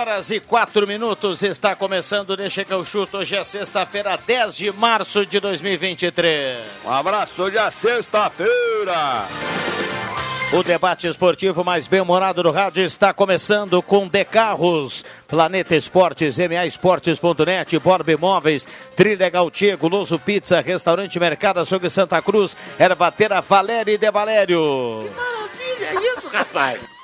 Horas e quatro minutos está começando Deixa que eu chuto. Hoje é sexta-feira, 10 de março de 2023. Um abraço, hoje é sexta-feira. O debate esportivo mais bem-humorado do rádio está começando com De Carros, Planeta Esportes, MA Esportes.net, Borba Imóveis, Trilegal Tia, Guloso Pizza, Restaurante Mercado Açougue Santa Cruz, Ervatera Valéria e De Valério. Que maravilha é isso, rapaz!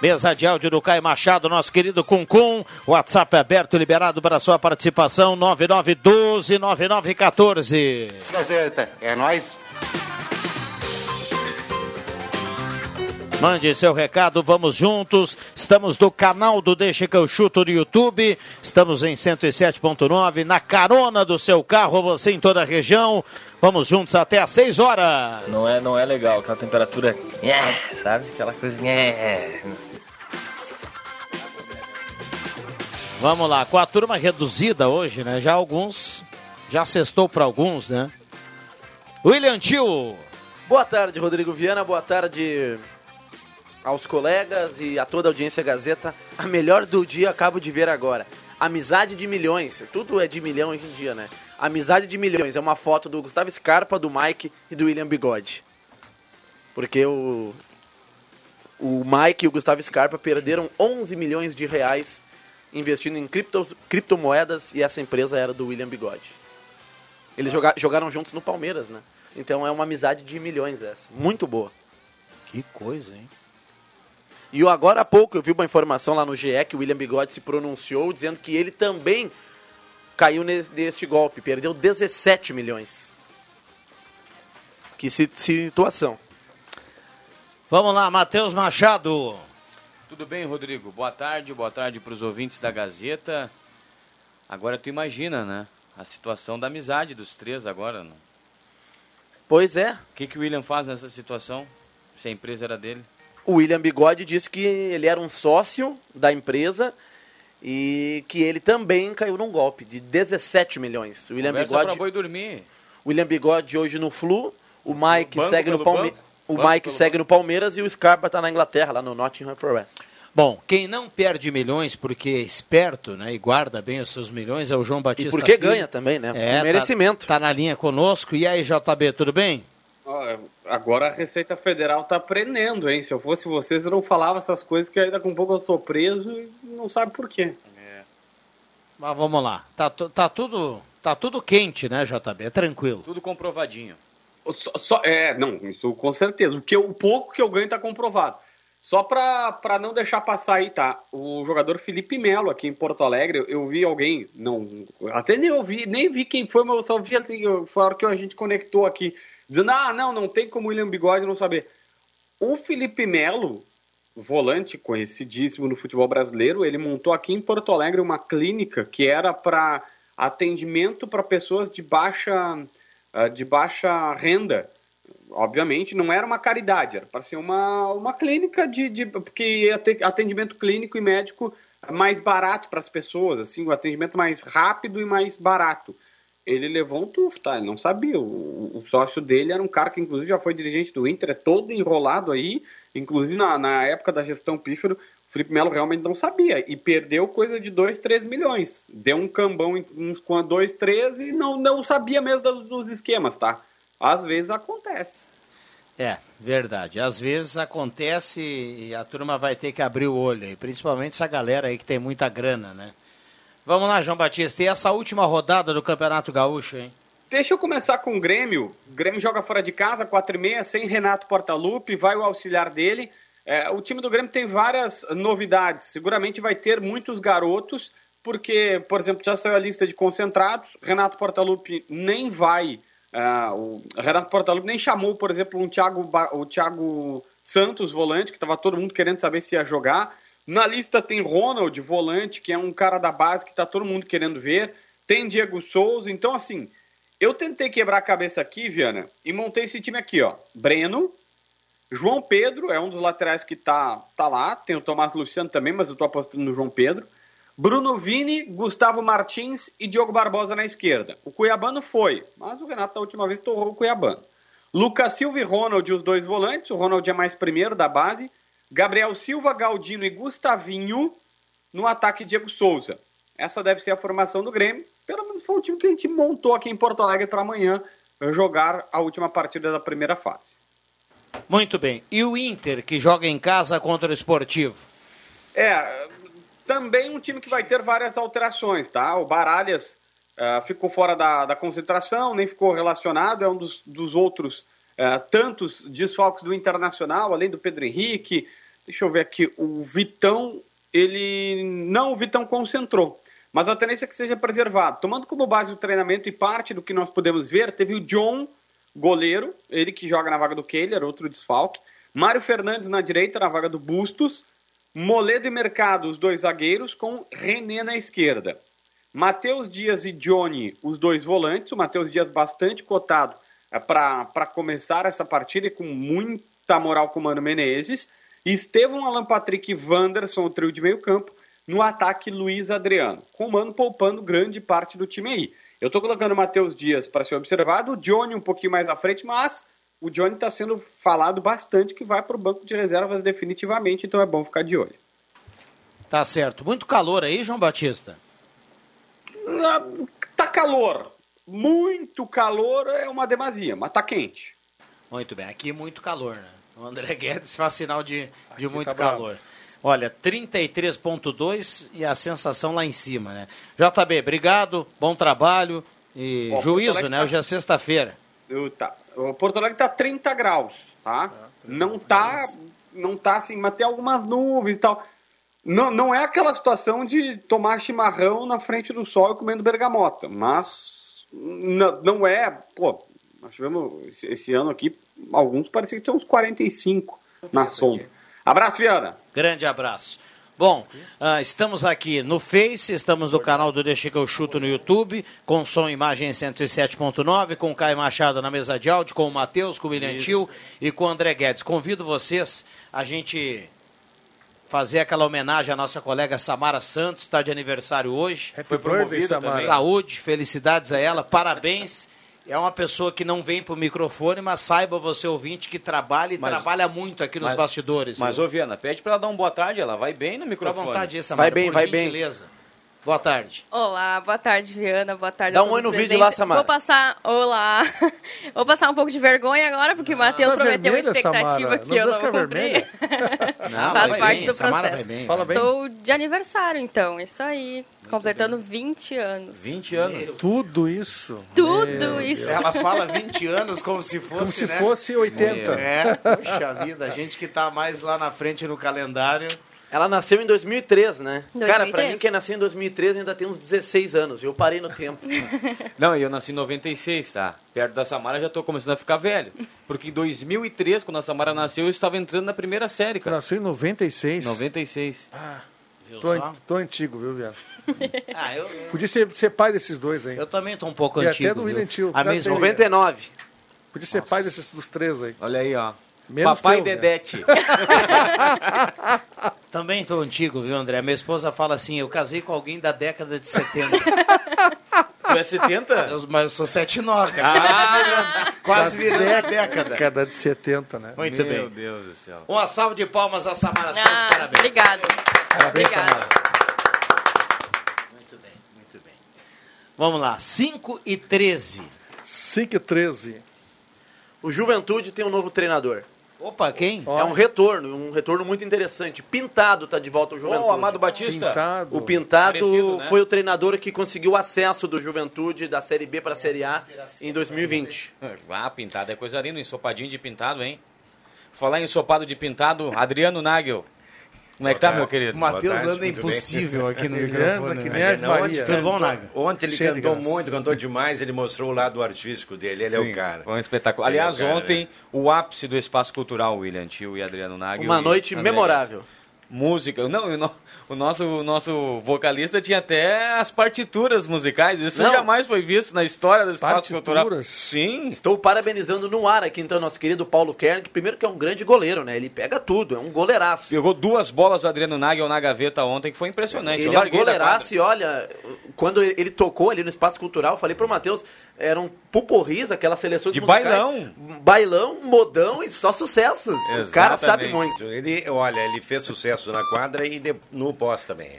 Mesa de áudio do Caio Machado, nosso querido Cuncum. WhatsApp aberto, liberado para sua participação, 9912-9914. Gazeta, é nóis. Mande seu recado, vamos juntos. Estamos do canal do Deixa que eu chuto no YouTube. Estamos em 107.9, na carona do seu carro, você em toda a região. Vamos juntos até às 6 horas. Não é, não é legal, aquela temperatura, é, sabe? Aquela coisa, é. Vamos lá, com a turma reduzida hoje, né? Já alguns, já sextou para alguns, né? William Tio. Boa tarde, Rodrigo Viana. Boa tarde aos colegas e a toda a audiência Gazeta. A melhor do dia acabo de ver agora. Amizade de milhões. Tudo é de milhão hoje em dia, né? Amizade de milhões. É uma foto do Gustavo Scarpa, do Mike e do William Bigode. Porque o, o Mike e o Gustavo Scarpa perderam 11 milhões de reais investindo em criptos, criptomoedas e essa empresa era do William Bigode. Eles joga, jogaram juntos no Palmeiras, né? Então é uma amizade de milhões essa. Muito boa. Que coisa, hein? E eu, agora há pouco eu vi uma informação lá no GE que o William Bigode se pronunciou dizendo que ele também caiu ne- neste golpe, perdeu 17 milhões. Que si- situação. Vamos lá, Matheus Machado. Tudo bem, Rodrigo? Boa tarde, boa tarde para os ouvintes da Gazeta. Agora tu imagina, né? A situação da amizade dos três agora. Né? Pois é, O que, que o William faz nessa situação? Se a empresa era dele? O William Bigode disse que ele era um sócio da empresa e que ele também caiu num golpe de 17 milhões. O William Conversa Bigode, boi dormir. William Bigode hoje no Flu, o Mike Banco segue no Palmeiras. banco? O Banco Mike segue no Palmeiras e o Scarpa tá na Inglaterra, lá no Nottingham Forest. Bom, quem não perde milhões porque é esperto, né, e guarda bem os seus milhões é o João Batista. E porque Filho. ganha também, né? É, Um merecimento. Tá, tá na linha conosco. E aí, JB, tudo bem? Agora a Receita Federal tá aprendendo, hein? Se eu fosse vocês, eu não falava essas coisas que ainda com um pouco eu sou preso e não sabe por quê. Mas vamos lá. Tá, tá tudo, tá tudo quente, né, JB? É tranquilo. Tudo comprovadinho. Só, só- é, não, isso com certeza. O, que, eu- o pouco que eu ganho tá comprovado. Só pra, pra não deixar passar aí, tá? O jogador Felipe Melo aqui em Porto Alegre, eu, eu vi alguém, não, até nem ouvi, nem vi quem foi, mas eu só vi assim, foi a hora que a gente conectou aqui, dizendo, ah, não, não tem como o William Bigode não saber. O Felipe Melo, volante conhecidíssimo no futebol brasileiro, ele montou aqui em Porto Alegre uma clínica que era para atendimento para pessoas de baixa, ah, de baixa renda. Obviamente, não era uma caridade, era para ser uma, uma clínica de, de porque ia ter atendimento clínico e médico mais barato para as pessoas, assim, o atendimento mais rápido e mais barato. Ele levou um tufo, tá? Ele não sabia. O, o sócio dele era um cara que, inclusive, já foi dirigente do Inter, é todo enrolado aí. Inclusive, na, na época da gestão Pífero, o Felipe Melo realmente não sabia. E perdeu coisa de 2, 3 milhões. Deu um cambão com a 2, 3 e não, não sabia mesmo dos esquemas, tá? Às vezes acontece. É, verdade. Às vezes acontece e a turma vai ter que abrir o olho aí, principalmente essa galera aí que tem muita grana, né? Vamos lá, João Batista. E essa última rodada do Campeonato Gaúcho, hein? Deixa eu começar com o Grêmio. O Grêmio joga fora de casa, 4 e meia, sem Renato Portaluppi, vai o auxiliar dele. É, o time do Grêmio tem várias novidades. Seguramente vai ter muitos garotos, porque, por exemplo, já saiu a lista de concentrados. Renato Portaluppi nem vai. Uh, o Renato Portaluppi nem chamou, por exemplo, um Thiago, o Thiago Santos, volante, que estava todo mundo querendo saber se ia jogar. Na lista tem Ronald, volante, que é um cara da base que está todo mundo querendo ver. Tem Diego Souza. Então, assim, eu tentei quebrar a cabeça aqui, Viana, e montei esse time aqui, ó. Breno, João Pedro é um dos laterais que tá, tá lá. Tem o Tomás Luciano também, mas eu tô apostando no João Pedro. Bruno Vini, Gustavo Martins e Diogo Barbosa na esquerda. O Cuiabano foi, mas o Renato da última vez torrou o Cuiabano. Lucas Silva e Ronald, os dois volantes. O Ronald é mais primeiro da base. Gabriel Silva, Galdino e Gustavinho no ataque Diego Souza. Essa deve ser a formação do Grêmio. Pelo menos foi o time que a gente montou aqui em Porto Alegre para amanhã jogar a última partida da primeira fase. Muito bem. E o Inter, que joga em casa contra o Esportivo? É, também um time que vai ter várias alterações, tá? O Baralhas uh, ficou fora da, da, concentração, nem ficou relacionado, é um dos, dos outros uh, tantos desfalques do Internacional, além do Pedro Henrique. Deixa eu ver aqui, o Vitão, ele. Não, o Vitão concentrou mas a tendência é que seja preservado. Tomando como base o treinamento e parte do que nós podemos ver, teve o John, goleiro, ele que joga na vaga do Kehler, outro desfalque. Mário Fernandes na direita, na vaga do Bustos. Moledo e Mercado, os dois zagueiros, com René na esquerda. Matheus Dias e Johnny, os dois volantes. O Matheus Dias bastante cotado para começar essa partida e com muita moral com o Mano Menezes. Estevão, Alan Patrick e Wanderson, o trio de meio campo. No ataque, Luiz Adriano. Com o Mano poupando grande parte do time aí. Eu estou colocando o Matheus Dias para ser observado, o Johnny um pouquinho mais à frente, mas o Johnny está sendo falado bastante que vai para o banco de reservas definitivamente, então é bom ficar de olho. Tá certo. Muito calor aí, João Batista? Tá calor. Muito calor é uma demasia, mas tá quente. Muito bem. Aqui muito calor, né? O André Guedes faz sinal de, de muito tá calor. Bravo. Olha, 33.2 e a sensação lá em cima, né? JB, obrigado, bom trabalho e Ó, juízo, né? Tá... Hoje é sexta-feira. Tá. O Porto Alegre tá 30 graus, tá? É, não tá, não tá assim, mas tem algumas nuvens e tal. Não, não é aquela situação de tomar chimarrão na frente do sol e comendo bergamota, mas não, não é, pô, nós tivemos esse, esse ano aqui, alguns pareciam que tinham uns 45 na sombra. Abraço, Viana. Grande abraço. Bom, uh, estamos aqui no Face, estamos no canal do Deixa que eu chuto no YouTube, com som e imagem 107.9, com o Caio Machado na mesa de áudio, com o Matheus, com o William Tio e com o André Guedes. Convido vocês a gente fazer aquela homenagem à nossa colega Samara Santos, está de aniversário hoje. Foi promovida também. Saúde, felicidades a ela, parabéns é uma pessoa que não vem pro microfone, mas saiba você ouvinte que trabalha e mas, trabalha muito aqui nos mas, bastidores. Mas, ô Viana, pede para ela dar uma boa tarde, ela vai bem no microfone. Fica à vontade, essa Vai bem, vai gentileza. bem. Boa tarde. Olá, boa tarde, Viana. Boa tarde Dá um oi no vídeo lá, Samara. Vou passar. Olá. Vou passar um pouco de vergonha agora, porque o Matheus tá prometeu uma expectativa Samara. que não eu não vou cumprir. Não, Faz parte bem. do processo. Estou de aniversário, então. Isso aí. Muito completando bem. 20 anos. 20 anos. Meu. Tudo isso. Tudo Meu isso. Deus. Ela fala 20 anos como se fosse. Como se né? fosse 80. Meu. É, puxa vida, a gente que está mais lá na frente no calendário. Ela nasceu em 2003, né? 2003. Cara, pra mim, quem nasceu em 2003 ainda tem uns 16 anos. Eu parei no tempo. Não, eu nasci em 96, tá? Perto da Samara já tô começando a ficar velho. Porque em 2003, quando a Samara nasceu, eu estava entrando na primeira série, cara. Nasceu em 96? 96. Ah, tô, an tô antigo, viu, Viado? ah, eu, eu... Podia ser, ser pai desses dois aí. Eu também tô um pouco e antigo. até do William Tio. A mesma 99. Podia ser Nossa. pai desses, dos três aí. Olha aí, ó. Menos Papai teu, Dedete. Também tô antigo, viu, André? Minha esposa fala assim: eu casei com alguém da década de 70. Tu é 70? Eu, mas eu sou 79, ah, quase virando a década. Década de 70, né? Muito Meu bem. Meu Deus do céu. Uma salva de palmas a Samara Santos, ah, parabéns. Obrigado. Parabéns, Obrigado. Samara. Muito bem, muito bem. Vamos lá, 5 e 13. 5 e 13. O Juventude tem um novo treinador. Opa, quem? É um retorno, um retorno muito interessante. Pintado tá de volta ao Juventude. O Amado Batista. Pintado. O Pintado Parecido, né? foi o treinador que conseguiu o acesso do Juventude da Série B para a Série A em 2020. Ah, pintado é coisa linda, ensopadinho de pintado, hein? Falar em ensopado de pintado, Adriano Nagel. Como é que tá, meu querido? O Matheus anda impossível aqui no microfone. Que nem né? Maria. Bom, Naga? Ontem ele Cheio cantou muito, cantou demais, ele mostrou o lado artístico dele, ele Sim, é o cara. Foi um espetáculo. Aliás, é cara, ontem, né? o ápice do espaço cultural, William Tio e Adriano Nagel. Uma noite memorável música. Não, o nosso, o nosso vocalista tinha até as partituras musicais. Isso Não. jamais foi visto na história do espaço cultural. Sim. Estou parabenizando no ar aqui, então, nosso querido Paulo Kern, que primeiro que é um grande goleiro, né? Ele pega tudo, é um goleiraço. Pegou duas bolas do Adriano Nagel na gaveta ontem, que foi impressionante. Ele é um goleiraço e olha, quando ele tocou ali no espaço cultural, eu falei pro Matheus, eram puporris, aquelas seleções de musicais, bailão. Bailão, modão e só sucessos. Exatamente. O cara sabe muito. Ele, olha, ele fez sucesso na quadra e no pós também.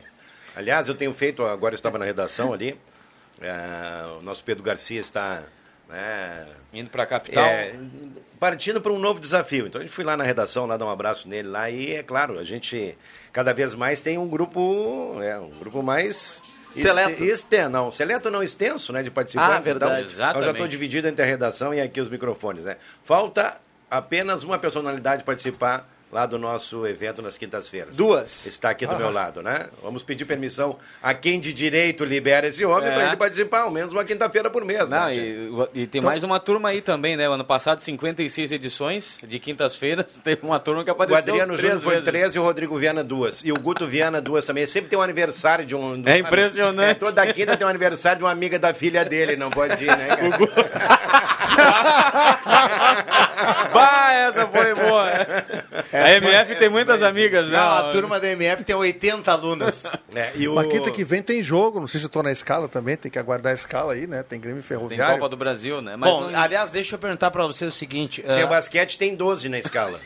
Aliás, eu tenho feito, agora eu estava na redação ali, é, o nosso Pedro Garcia está né, indo para a capital, é, partindo para um novo desafio. Então a gente foi lá na redação, lá dar um abraço nele lá e é claro, a gente cada vez mais tem um grupo, é, um grupo mais Seleto. Este, não, seleto não extenso, né, de participantes. Ah, verdade. Então, Exatamente. Eu já estou dividido entre a redação e aqui os microfones, né. Falta apenas uma personalidade participar lá do nosso evento nas quintas-feiras. Duas. Está aqui do ah. meu lado, né? Vamos pedir permissão a quem de direito libera esse homem é. para ele participar, ao menos uma quinta-feira por mês. Não, né, e, e, tem então... mais uma turma aí também, né? O ano passado, 56 edições de quintas-feiras, teve uma turma que apareceu. O Adriano Júnior foi 13 e o Rodrigo Viana duas. E o Guto Viana duas também. Sempre tem um aniversário de um. é impressionante. É, toda quinta tem um aniversário de uma amiga da filha dele, não pode ir, né? o Guto... bah, essa foi boa. Essa a MF tem muitas amigas, né? Não, a turma da MF tem 80 alunas. É, e o... Uma quinta que vem tem jogo, não sei se eu tô na escala também, tem que aguardar a escala aí, né? Tem Grêmio Ferroviário. Tem Copa do Brasil, né? Mas Bom, não... aliás, deixa eu perguntar pra você o seguinte. Se uh... basquete tem 12 na escala.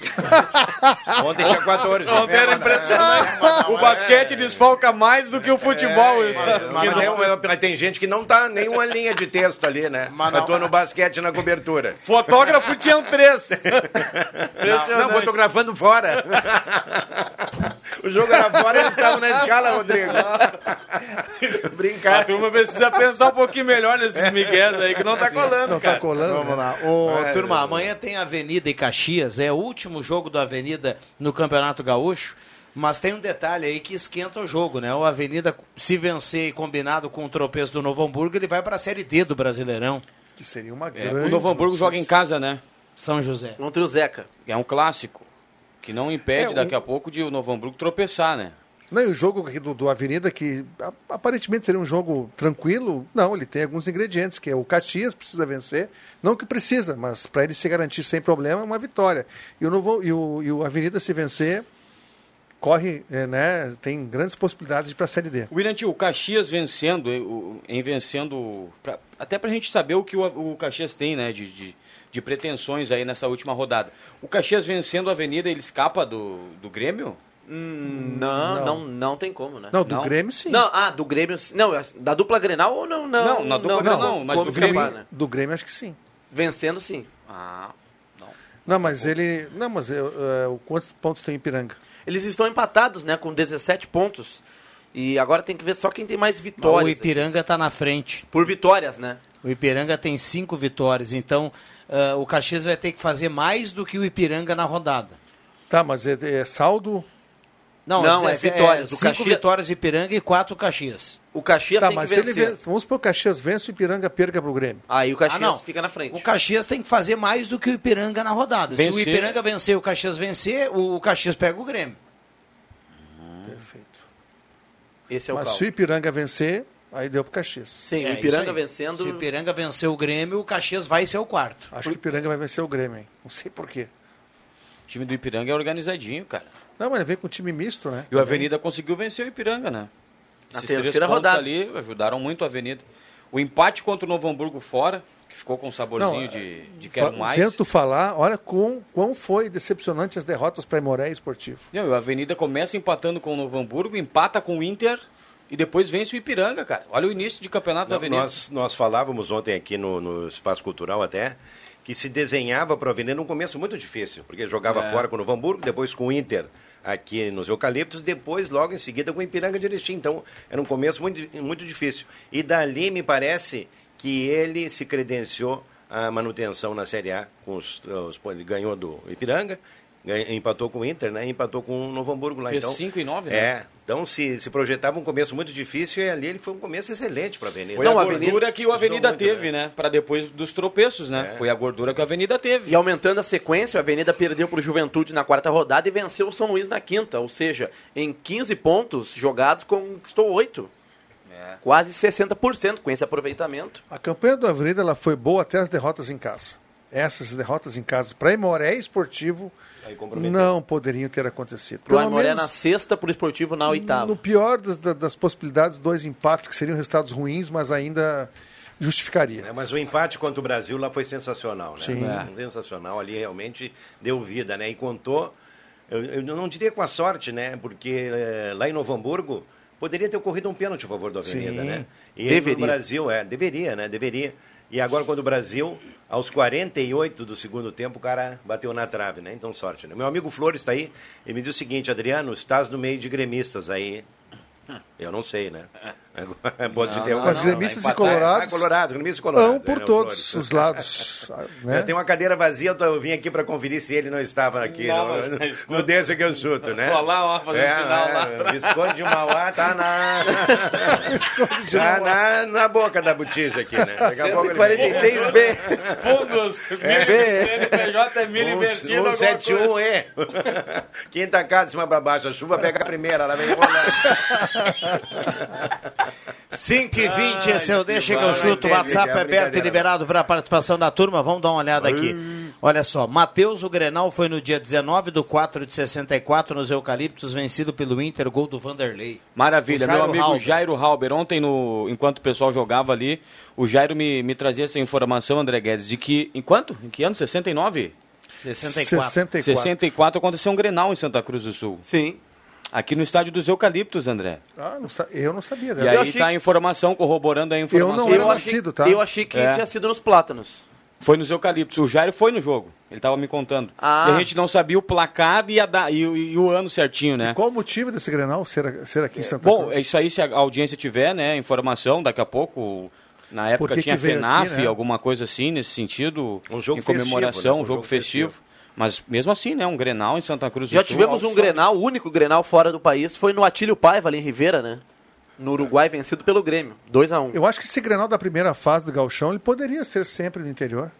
Ontem tinha 14. Ontem era impressionante. o basquete desfalca mais do que o futebol. É, mas, mas, mas, tem gente que não tá nem uma linha de texto ali, né? Mas eu tô no basquete na cobertura. Fotógrafo tinham três. Não, não, fotografando fora. o jogo era fora e eles estavam na escala, Rodrigo. Brincar. A turma precisa pensar um pouquinho melhor nesses migués aí, que não tá colando, não tá cara. tá colando? Vamos lá. Ô, é, turma, amanhã tem Avenida e Caxias. É o último jogo do Avenida no Campeonato Gaúcho. Mas tem um detalhe aí que esquenta o jogo, né? O Avenida, se vencer e combinado com o tropeço do Novo Hamburgo, ele vai para a Série D do Brasileirão. Que seria uma grande. É, o Novo Hamburgo joga em casa, né? São José. Contra o Zeca. É um clássico. Que não impede é, daqui a pouco de o Novo Hamburgo tropeçar, né? Não, e o jogo do, do Avenida, que aparentemente seria um jogo tranquilo, não, ele tem alguns ingredientes, que é o Caxias precisa vencer, não que precisa, mas para ele se garantir sem problema, uma vitória. E o, Novo, e o, e o Avenida se vencer, corre, é, né, tem grandes possibilidades para a Série D. William, o Caxias vencendo, em vencendo, pra, até para a gente saber o que o, o Caxias tem, né, de, de de pretensões aí nessa última rodada. O Caxias vencendo a Avenida, ele escapa do, do Grêmio? Hum, não, não, não, não, tem como, né? Não, do não. Grêmio sim. Não, ah, do Grêmio Não, da dupla Grenal ou não? Não, não na dupla não, Grenal não, mas do Grêmio, escapar, né? do Grêmio acho que sim. Vencendo sim. Ah, não. Não, mas ele. Não, mas eu, uh, quantos pontos tem Ipiranga? Eles estão empatados, né? Com 17 pontos. E agora tem que ver só quem tem mais vitórias. O Ipiranga está na frente. Por vitórias, né? O Ipiranga tem cinco vitórias, então uh, o Caxias vai ter que fazer mais do que o Ipiranga na rodada. Tá, mas é, é saldo? Não, não é, é vitórias. É, cinco Caxias... vitórias do Ipiranga e quatro Caxias. O Caxias tá, tem mas que vencer. Ele vamos supor que o Caxias vence e o Ipiranga perca para o Grêmio. Aí o Caxias ah, fica na frente. O Caxias tem que fazer mais do que o Ipiranga na rodada. Vencer. Se o Ipiranga vencer o Caxias vencer, o Caxias pega o Grêmio. Perfeito. Esse é o Mas se o Ipiranga vencer, Aí deu pro Caxias. Sim, é, o Ipiranga vencendo. Se o Ipiranga vencer o Grêmio, o Caxias vai ser o quarto. Acho que o Ipiranga vai vencer o Grêmio, hein? Não sei porquê. O time do Ipiranga é organizadinho, cara. Não, mas ele veio com o time misto, né? E o Avenida conseguiu vencer o Ipiranga, né? Na Esses terceira rodada ali ajudaram muito a Avenida. O empate contra o Novo Hamburgo fora, que ficou com um saborzinho Não, de, de quero mais. Vento falar, olha quão, quão foi decepcionante as derrotas para Imoré Esportivo. Não, a Avenida começa empatando com o Novo Hamburgo, empata com o Inter e depois vence o Ipiranga, cara. Olha o início de campeonato Não, da Avenida. Nós, nós falávamos ontem aqui no, no Espaço Cultural até que se desenhava para a Avenida num começo muito difícil, porque jogava É. fora com o Novo Hamburgo, depois com o Inter aqui nos Eucaliptos, depois logo em seguida com o Ipiranga de Erechim. Então era um começo muito, muito difícil. E dali me parece que ele se credenciou a manutenção na Série A. Com os, os- ele ganhou do Ipiranga, empatou com o Inter, né? empatou com o Novo Hamburgo lá. Fez então, cinco e nove, né? É, então se, se projetava um começo muito difícil e ali ele foi um começo excelente para a Avenida. Foi a gordura que o Avenida muito, teve, né? Pra depois dos tropeços, né? Foi a gordura que a Avenida teve. E aumentando a sequência, a Avenida perdeu para o Juventude na quarta rodada e venceu o São Luís na quinta. Ou seja, em 15 pontos jogados, conquistou 8. Quase 60% com esse aproveitamento. A campanha do Avenida ela foi boa até as derrotas em casa. Essas derrotas em casa para Imoré Esportivo não poderiam ter acontecido. Pro Pelo Aimoré menos na sexta, pro Esportivo na oitava. no pior das, da- das possibilidades, dois empates que seriam resultados ruins, mas ainda justificaria. É, mas o empate contra o Brasil lá foi sensacional, né? Sim. É. Sensacional. Ali realmente deu vida, né? E contou, eu, eu não diria com a sorte, né? Porque eh, lá em Novo Hamburgo poderia ter ocorrido um pênalti a favor do Avenida, Sim. né? E Deveria. no Brasil, é, deveria, né? Deveria. E agora, quando o Brasil, aos 48 do segundo tempo, o cara bateu na trave, né? Então, sorte, né? Meu amigo Flores está aí, ele me diz o seguinte, Adriano, estás no meio de gremistas aí. Eu não sei, né? Pode Não, ter não, Mas não, gremistas e colorados Ah, colorados, gremistas e colorados. vão por é, todos os lados. né? Eu tenho uma cadeira vazia, eu, vim aqui para conferir se ele não estava aqui. Não, no, no, mas- no desse que eu chuto, né? Tô lá, ó, fazendo sinal lá atrás. Visconde de Mauá tá na. tá na, na boca da botija aqui, né? Daqui a pouco ele- 146B. Fundos, é milho invertido. alguma coisa. 171E. Quinta casa, de cima pra baixo. A chuva pega a primeira, ela vem rolando. 5 e 20, Ah, esse é o Deixa que eu chuto. O WhatsApp é aberto e liberado para a participação da turma. Vamos dar uma olhada aqui. Olha só, Matheus, o Grenal foi no dia 19 do 4 de 64 nos Eucaliptos, vencido pelo Inter, gol do Vanderlei. Maravilha, meu amigo Halber. Jairo Halber, ontem, no, enquanto o pessoal jogava ali, o Jairo me, me trazia essa informação, André Guedes, de que, em quanto? Em que ano? 69? 64. 64. 64 aconteceu um Grenal em Santa Cruz do Sul. Sim. Aqui no estádio dos Eucaliptos, André. Ah, não sa- eu não sabia E dessa. aí achei- tá a informação, corroborando a informação. não era Eu achei, nascido, tá? eu achei que É. tinha sido nos Plátanos. Foi nos Eucaliptos. O Jairo foi no jogo. Ele estava me contando. Ah. E a gente não sabia o placar e, a da- e o- e o ano certinho, né? Qual o motivo desse Grenal ser, ser aqui em Santa Bom, Cruz? é isso aí, se a audiência tiver, né, informação, daqui a pouco, na época que tinha que veio FENAF, aqui, né? alguma coisa assim, nesse sentido, Um jogo em comemoração, festivo, né? um Um jogo, jogo festivo. festivo. Mas mesmo assim, né, um Grenal em Santa Cruz do Já Sul, tivemos um Grenal, o único Grenal fora do país, foi no Atílio Paiva, ali em Ribeira, né? No Uruguai, vencido pelo Grêmio. 2 a 1 Eu acho que esse Grenal da primeira fase do Gauchão, ele poderia ser sempre no interior.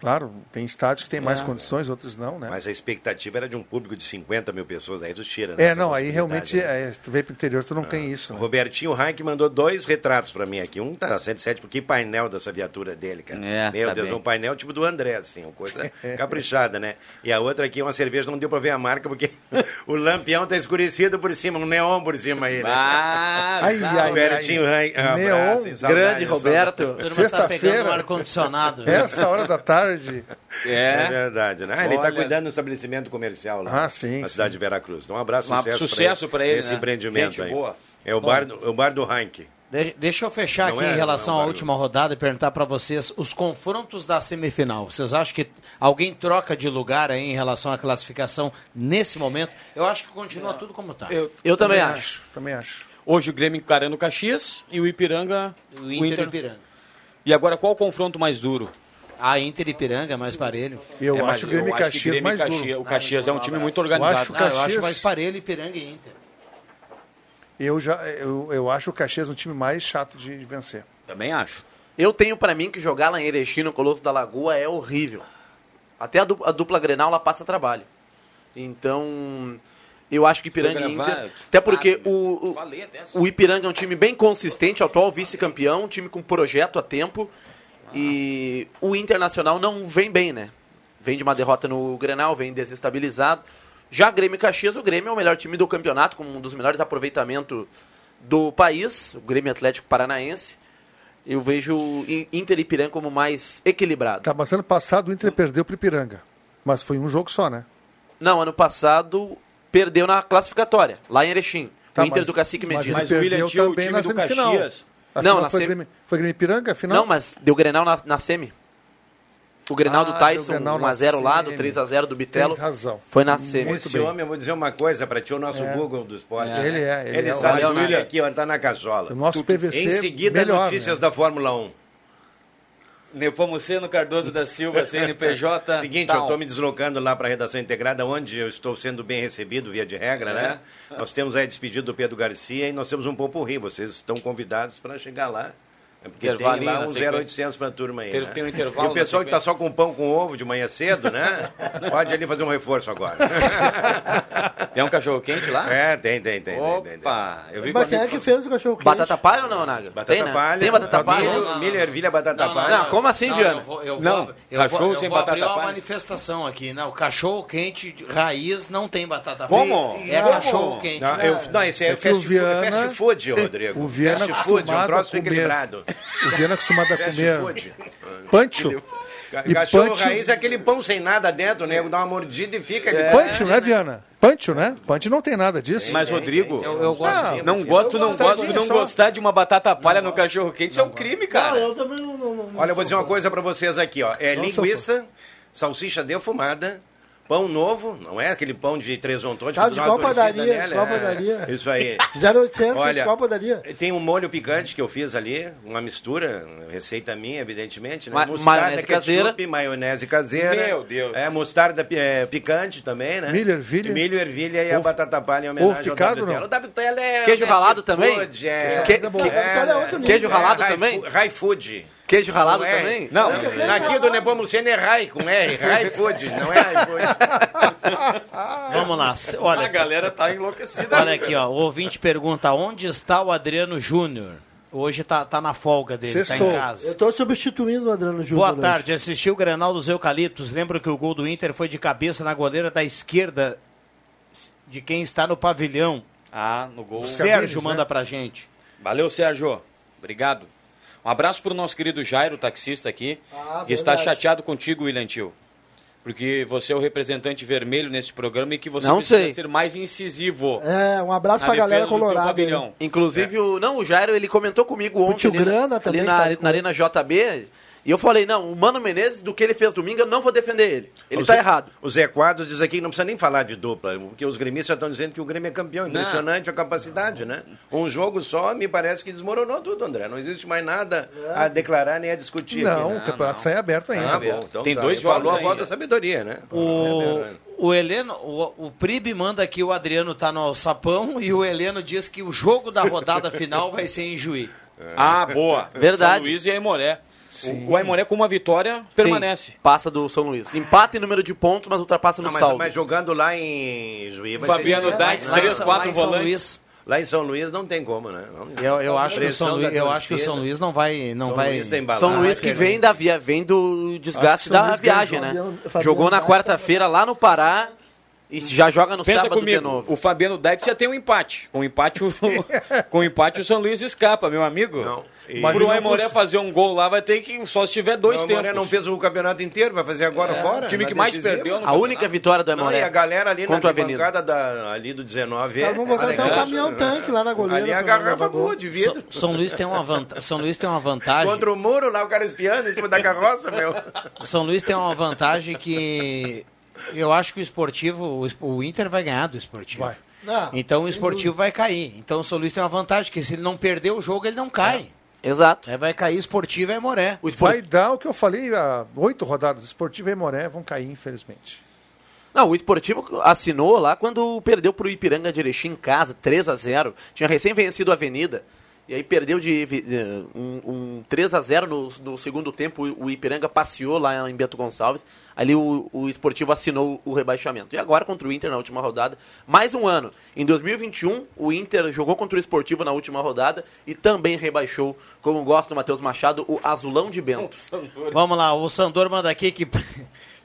Claro, tem estádios que tem mais É. condições, outros não, né? Mas a expectativa era de um público de 50 mil pessoas, aí tu tira. né, É, não, aí realmente, né? é, se tu veio pro interior, tu não tem isso. O né? Robertinho Rank mandou dois retratos pra mim aqui. Um tá na 107, porque que painel dessa viatura dele, cara. É, Meu tá Deus, bem. um painel tipo do André, assim, uma coisa caprichada, né? E a outra aqui, uma cerveja, não deu pra ver a marca, porque o lampião tá escurecido por cima, um neon por cima aí, né? Ah, Ai, tá. ai, Robertinho Rank, um Neon, abraço, hein? Saudade, Grande Roberto. Tá Sexta-feira. pegando um ar-condicionado. Essa hora da tarde. É É. verdade, né? Ah, ele está Olha- cuidando do estabelecimento comercial lá Ah, sim, na sim. cidade de Veracruz. Então, um abraço, Um sucesso, sucesso pra ele, Esse né? empreendimento Gente aí. boa. É o bar, do- é o bar do Rank. De- deixa eu fechar Não aqui é, em relação é um à barulho. última rodada e perguntar para vocês os confrontos da semifinal. Vocês acham que alguém troca de lugar aí em relação à classificação nesse momento? Eu acho que continua tudo como está. Eu- Eu também acho. Também acho. hoje o Grêmio encarando o Caxias e o Ipiranga... O Inter, e Ipiranga. E agora, qual o confronto mais duro? A Inter e Ipiranga é mais parelho. Eu É, acho o Grêmio e eu Caxias Grêmio e mais Caxias- duro. O Caxias é um time muito Eu organizado. acho Ah, eu Caxias- acho mais parelho Ipiranga e Inter. Eu, já, eu, eu acho o Caxias um time mais chato de vencer. Também acho. Eu tenho pra mim que jogar lá em Erechim, no Colosso da Lagoa, é horrível. Até a dupla, a dupla Grenal, ela passa trabalho. Então, eu acho que Ipiranga e Inter... eu te Até porque falo, o, o, o Ipiranga é um time bem consistente, atual vice-campeão, um time com projeto a tempo. E o Internacional não vem bem, né? Vem de uma derrota no Grenal, vem desestabilizado. Já Grêmio e Caxias, o Grêmio é o melhor time do campeonato, com um dos melhores aproveitamentos do país, o Grêmio Atlético Paranaense. Eu vejo o Inter e Ipiranga como mais equilibrado. Tá, mas ano passado o Inter perdeu pro Ipiranga. Mas foi um jogo só, né? Não, ano passado perdeu na classificatória, lá em Erechim. Tá, o Inter mas, do Cacique Medina. Mas, mas o William Tio, o time do Caxias... não, na foi, semi... Grêmio, foi Grêmio Piranga, afinal? Não, mas deu Grenal na, na semi. O Grenal ah, do Tyson, 1x0 lá, do 3x0 do Bitelo. Tem razão. Foi na semi. Esse homem, eu vou dizer uma coisa para ti, o nosso é. Google do esporte. É. Ele é. Ele, ele é, sabe, o William aqui, ó, tá na cajola. O nosso PVC Em seguida, melhor, notícias né? da Fórmula 1. Nepomuceno Cardoso da Silva, CNPJ. Seguinte, eu estou me deslocando lá para a redação integrada, onde eu estou sendo bem recebido, via de regra, né? é. né? Nós temos aí a despedida do Pedro Garcia e nós temos um pouco rir. Vocês estão convidados para chegar lá. É porque tem lá um 0800 para a turma aí. Tem, né? tem um intervalo. E o pessoal que está só com pão com ovo de manhã cedo, né? Pode ali fazer um reforço agora. tem um cachorro quente lá? É, tem, tem, tem. Opa! Tem, tem, Eu vi Mas quem é que fez o cachorro quente? Batata palha ou não, Naga? Batata tem, né? palha. Tem batata palha? Milho, milho ervilha, batata não, palha. Não, como assim? Eu vou, não, eu cachorro vou, eu sem vou batata abrir palha. uma manifestação aqui. Não, cachorro quente raiz não tem batata palha. Como? É cachorro quente. Não, eu, não esse é, é fast, food, Rodrigo. O Viana fast food, um troço equilibrado. O Viana acostumado a comer pancho. E Cachorro pancho... raiz é aquele pão sem nada dentro, né? Dá uma mordida e fica. É. Pancho, né, Viana? Pancho, né? Pancho não tem nada disso. Mas, Rodrigo, eu, eu gosto ah, não gosto, não gosto de não só... gostar de uma batata palha não, no cachorro quente. Isso é um crime, cara. Não, eu também não. não Olha, eu vou dizer uma coisa pra vocês aqui, ó. É linguiça, salsicha defumada, Pão novo, não é aquele pão de três ontões. Tá, de qual padaria? De qual é, padaria? Isso aí. 0800, Olha, de qual padaria? Tem um molho picante que eu fiz ali, uma mistura, receita minha, evidentemente. Né? Ma mostarda, maionese ketchup, caseira. maionese caseira. Meu Deus. É, mostarda é, picante também, né? Milho, ervilha. Milho, ervilha e a batata palha em homenagem Ovo picado, ao WTL. O WTL é... Queijo ralado também? Food, é, que, é, queijo ralado também? High food. Queijo ralado é. também? Não, aqui do Nepomuceno é Rai, com R, Rai Food, não é Rai Food. Vamos lá, olha. A galera tá enlouquecida. Olha aqui, ó, o ouvinte pergunta, onde está o Adriano Júnior? Hoje tá, tá na folga dele, Sextou. tá em casa. Eu tô substituindo o Adriano Júnior. Boa tarde, assisti o Granal dos Eucaliptos. Lembro que o gol do Inter foi de cabeça na goleira da esquerda de quem está no pavilhão. Ah, no gol. O Sérgio manda né? pra gente. Valeu, Sérgio. Obrigado. Um abraço para o nosso querido Jairo, taxista aqui, ah, que verdade. está chateado contigo, William Tio. Porque você é o representante vermelho nesse programa e que você não precisa sei. ser mais incisivo. É, um abraço para a galera colorada. Inclusive, é. o, não, o Jairo, ele comentou comigo ontem. O Grana também. na, tá na Arena JB, e eu falei, não, o Mano Menezes, do que ele fez domingo, eu não vou defender ele. Ele está errado. O Zé Quadros diz aqui que não precisa nem falar de dupla, porque os gremistas já estão dizendo que o Grêmio é campeão. Impressionante não. a capacidade, né? Um jogo só, me parece que desmorou tudo, André. Não existe mais nada é. a declarar nem a discutir. Não, aqui, né? o campeonato está aberto ainda. Ah, bom, então Tem tá. dois jogos Falou a voz da sabedoria, né? O... O Heleno, o, o Pribe manda que o Adriano tá no sapão e o Heleno diz que o jogo da rodada final vai ser em Juí. É. Ah, boa. Verdade. São Luís e Aimoré. Sim. O Aimoré com uma vitória permanece. Sim, passa do São Luís. Empata em número de pontos, mas ultrapassa no não, mas, saldo. Mas jogando lá em Juiz... Fabiano Daitz, 3, 4 volantes. Lá em São Luís não tem como, né? Não, eu, eu, acho, que o São Luís, eu acho que o São Luís não vai. Não São vai... Luís tem São Luís que vem, da via, vem do desgaste da viagem, né? Jogou na quarta-feira lá no Pará e já joga no Pensa sábado comigo, de novo. O Fabiano Deitz já tem um empate. Com um empate, o, com um empate o São Luís escapa, meu amigo. Não. E... Pro Aimoré fazer um gol lá, vai ter que só se tiver dois tempos. O Aimoré não fez o campeonato inteiro, vai fazer agora é. fora. O time que mais decisiva. perdeu A única vitória do Aimoré. Não, e a galera ali na bancada da, ali do 19 é... Vamos botar até um caminhão tanque lá na goleira. Ali a garrafa boa de vidro. So, São Luís tem uma vantagem. São Luís tem uma vantagem. Contra o muro lá, o cara espiando em cima da carroça, meu. São Luís tem uma vantagem que eu acho que o esportivo, o Inter vai ganhar do esportivo. Vai. Não, então o esportivo vai cair. Então o São Luís tem uma vantagem, que se ele não perder o jogo, ele não cai. É. Exato. É, vai cair esportivo e Moré. O esport... Vai dar o que eu falei há oito rodadas. Esportivo e Moré vão cair, infelizmente. Não, o esportivo assinou lá quando perdeu para o Ipiranga de Erechim em casa, 3 a 0 Tinha recém vencido a Avenida. E aí perdeu de um, um 3 a 0 no, no, segundo tempo. O Ipiranga passeou lá em Beto Gonçalves. Ali o, o esportivo assinou o rebaixamento. E agora contra o Inter na última rodada, mais um ano. Em 2021, o Inter jogou contra o esportivo na última rodada e também rebaixou, como gosta o Matheus Machado, o Azulão de Bento. Vamos lá, o Sandor manda aqui que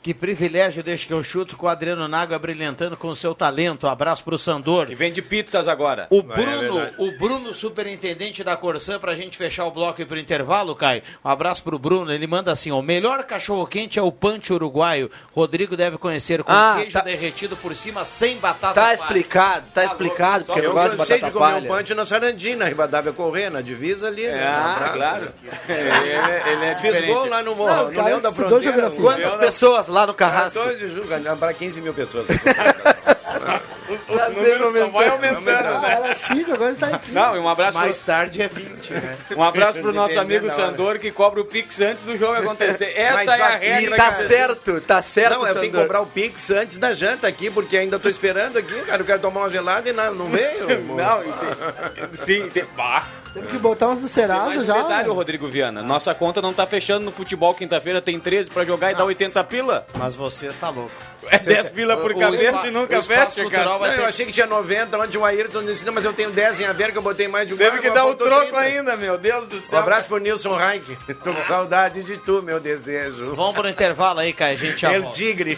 Que privilégio deixa que eu chuto com o Adriano Nago brilhantando com o seu talento. Um abraço pro Sandor. Que vende pizzas agora. O Bruno, é o Bruno, superintendente da Corsã, pra gente fechar o bloco e pro intervalo, Caio. Um abraço pro Bruno. Ele manda assim: o melhor cachorro quente é o punch uruguaio. Rodrigo deve conhecer com ah, queijo tá... derretido por cima, sem batata Tá palha. explicado, tá, tá explicado. Porque eu gosto de batata de comer um punch na Sarandina, Rivadavia Corrêa, na divisa ali. Ah, claro. ele, ele é Fiz gol lá no Morro, no Leão da Fronteira. Quantas pessoas lá no Carrasco? de julho, para 15 mil pessoas. o, o número só vai aumentando, né? Era 5, agora está aqui. Não, e um abraço Mais pro... tarde é 20, né? Um abraço pro nosso amigo Sandor, que cobra o Pix antes do jogo acontecer. Essa Mas é a regra. Tá certo, tá certo, Não, eu tenho que cobrar o Pix antes da janta aqui, porque ainda tô esperando aqui, cara. Eu quero tomar uma gelada e não, não veio. não, sim, tem... Bah. Teve que botar umas do Serasa já. Verdade, né? Rodrigo Viana. Nossa conta não tá fechando no futebol quinta-feira, tem 13 pra jogar e dá 80 pila. Mas você está louco. É 10 pila por o, cabeça o e nunca fecha, cara. Não, ter... Eu achei que tinha 90, onde o Ayrton disse, não, mas eu tenho 10 em aberto, que eu botei mais de um Teve que dar um troco 30. ainda, meu Deus do céu. Um abraço pro Nilson Reich. Tô com saudade de tu, meu desejo. Vamos pro intervalo aí, cara. A gente já El Tigre.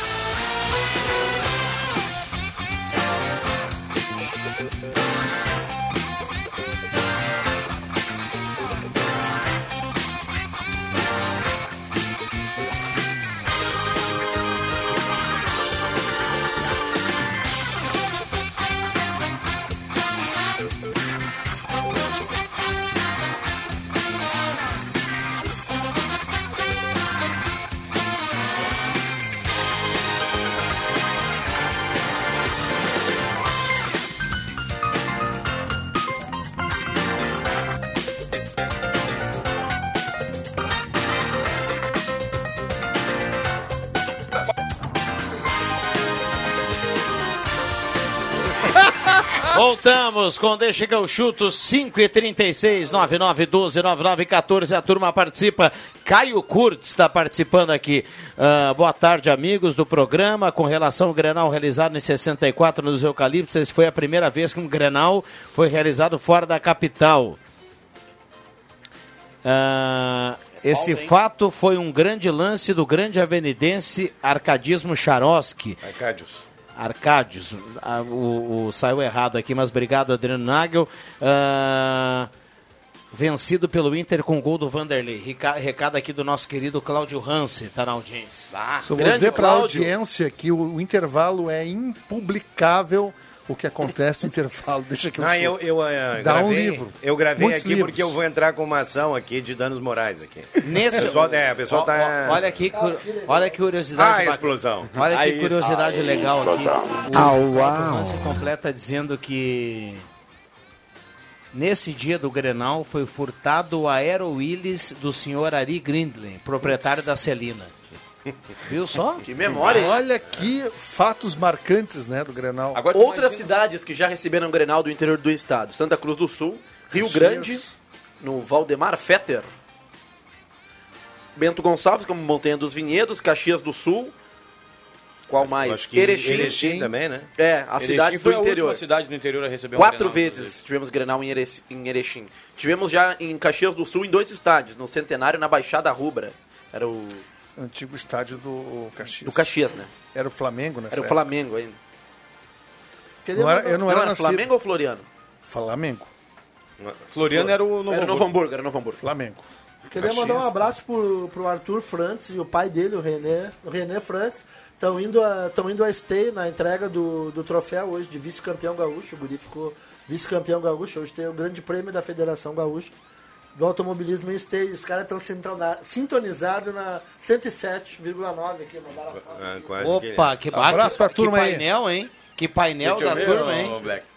Voltamos com Deixa que eu chuto 5 e 36 9912 9914 A turma participa. Caio Kurtz está participando aqui. Uh, boa tarde, amigos do programa. Com relação ao Grenal realizado em 64 nos Eucaliptos, essa foi a primeira vez que um Grenal foi realizado fora da capital. Uh, esse fato foi um grande lance do grande avenidense Arcadismo Charoski. Arcádios. Arcádios. Ah, o, o, saiu errado aqui, mas obrigado, Adriano Nagel. Uh, vencido pelo Inter com o gol do Vanderlei. Recado aqui do nosso querido Cláudio Hanse, está na audiência. Ah, Só vou dizer para a audiência que o, o intervalo é impublicável o que acontece no intervalo. Deixa que eu, ah, eu, eu uh, Dá gravei, um livro. Eu gravei Muitos aqui livros. porque eu vou entrar com uma ação aqui de danos morais aqui. Nesse... pessoal, é, o pessoal tá... Olha aqui, olha que curiosidade. Ah, explosão. Olha que curiosidade Aí, legal aqui. O ah, uau. completa dizendo que Nesse dia do Grenal foi furtado o Aero Willis do senhor Ari Grindley, proprietário da Celina. Viu só? Que memória, Olha que fatos marcantes, né, do Grenal. Agora, Outras imagina... cidades que já receberam o Grenal do interior do estado. Santa Cruz do Sul, Rio Grande, no Valdemar Fetter. Bento Gonçalves, como Montanha dos Vinhedos, Caxias do Sul. Qual mais? Erechim. Erechim também, né? É, a cidade do interior. A cidade do interior a receber Quatro um vezes tivemos Grenal em Erechim. Tivemos já em Caxias do Sul em dois estádios, no Centenário e na Baixada Rubra. Era o Antigo estádio do Caxias. Do Caxias, né? Era o Flamengo, né? Era o Flamengo ainda. Não era, eu não, não era, era Flamengo ou Floriano? Flamengo. Floriano era o Novo, era Novo Hamburgo. Era Novo Hamburgo. Flamengo. Queria Caxias. mandar um abraço pro, pro Arthur Frantz e o pai dele, o René, o René Frantz. Estão indo, a, indo a Stay na entrega do, do troféu hoje de vice-campeão gaúcho. O Guri ficou vice-campeão gaúcho. Hoje tem o grande prêmio da Federação Gaúcha do automobilismo em esteio. Os caras estão sintonizados na 107,9 aqui, mandaram a foto. Opa, que, Abraço pra que, turma que painel, hein? Que painel Deixa da ver, turma, hein? Black.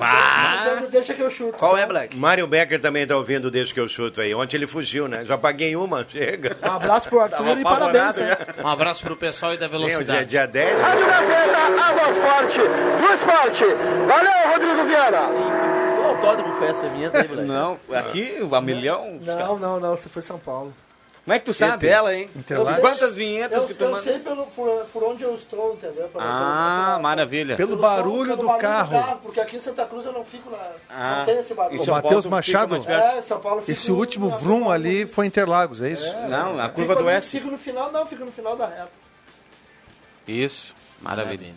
Ah. Deixa que eu chuto. Qual tá? é, Black? Mário Becker também está ouvindo Deixa que eu chuto aí. Ontem ele fugiu, né? Já paguei uma, chega. Um abraço pro Arthur e parabéns, né? Um abraço pro pessoal e da velocidade. Dia, dia 10. Rádio Gazeta, a voz forte do esporte. Valeu, Rodrigo Viana. Autódromo foi essa vinheta aí, moleque? Não, aqui, a milhão. Não, não, não, você foi São Paulo. Como é que tu sabe? Tela, hein? Interlagos. Quantas vinhetas Eu, que tu eu manda? sei pelo, por, por onde eu estou, entendeu? Pelo- Ah, pelo- maravilha. Pelo pelo barulho som, do pelo carro. Porque aqui em Santa Cruz eu não fico na. Ah, não tem esse barulho. O São Matheus Machado. É, São Paulo fica esse no- último vrum curva ali foi Interlagos, é isso? Não, a curva do S. Fica no final, não, fica no final da reta. Isso, maravilha.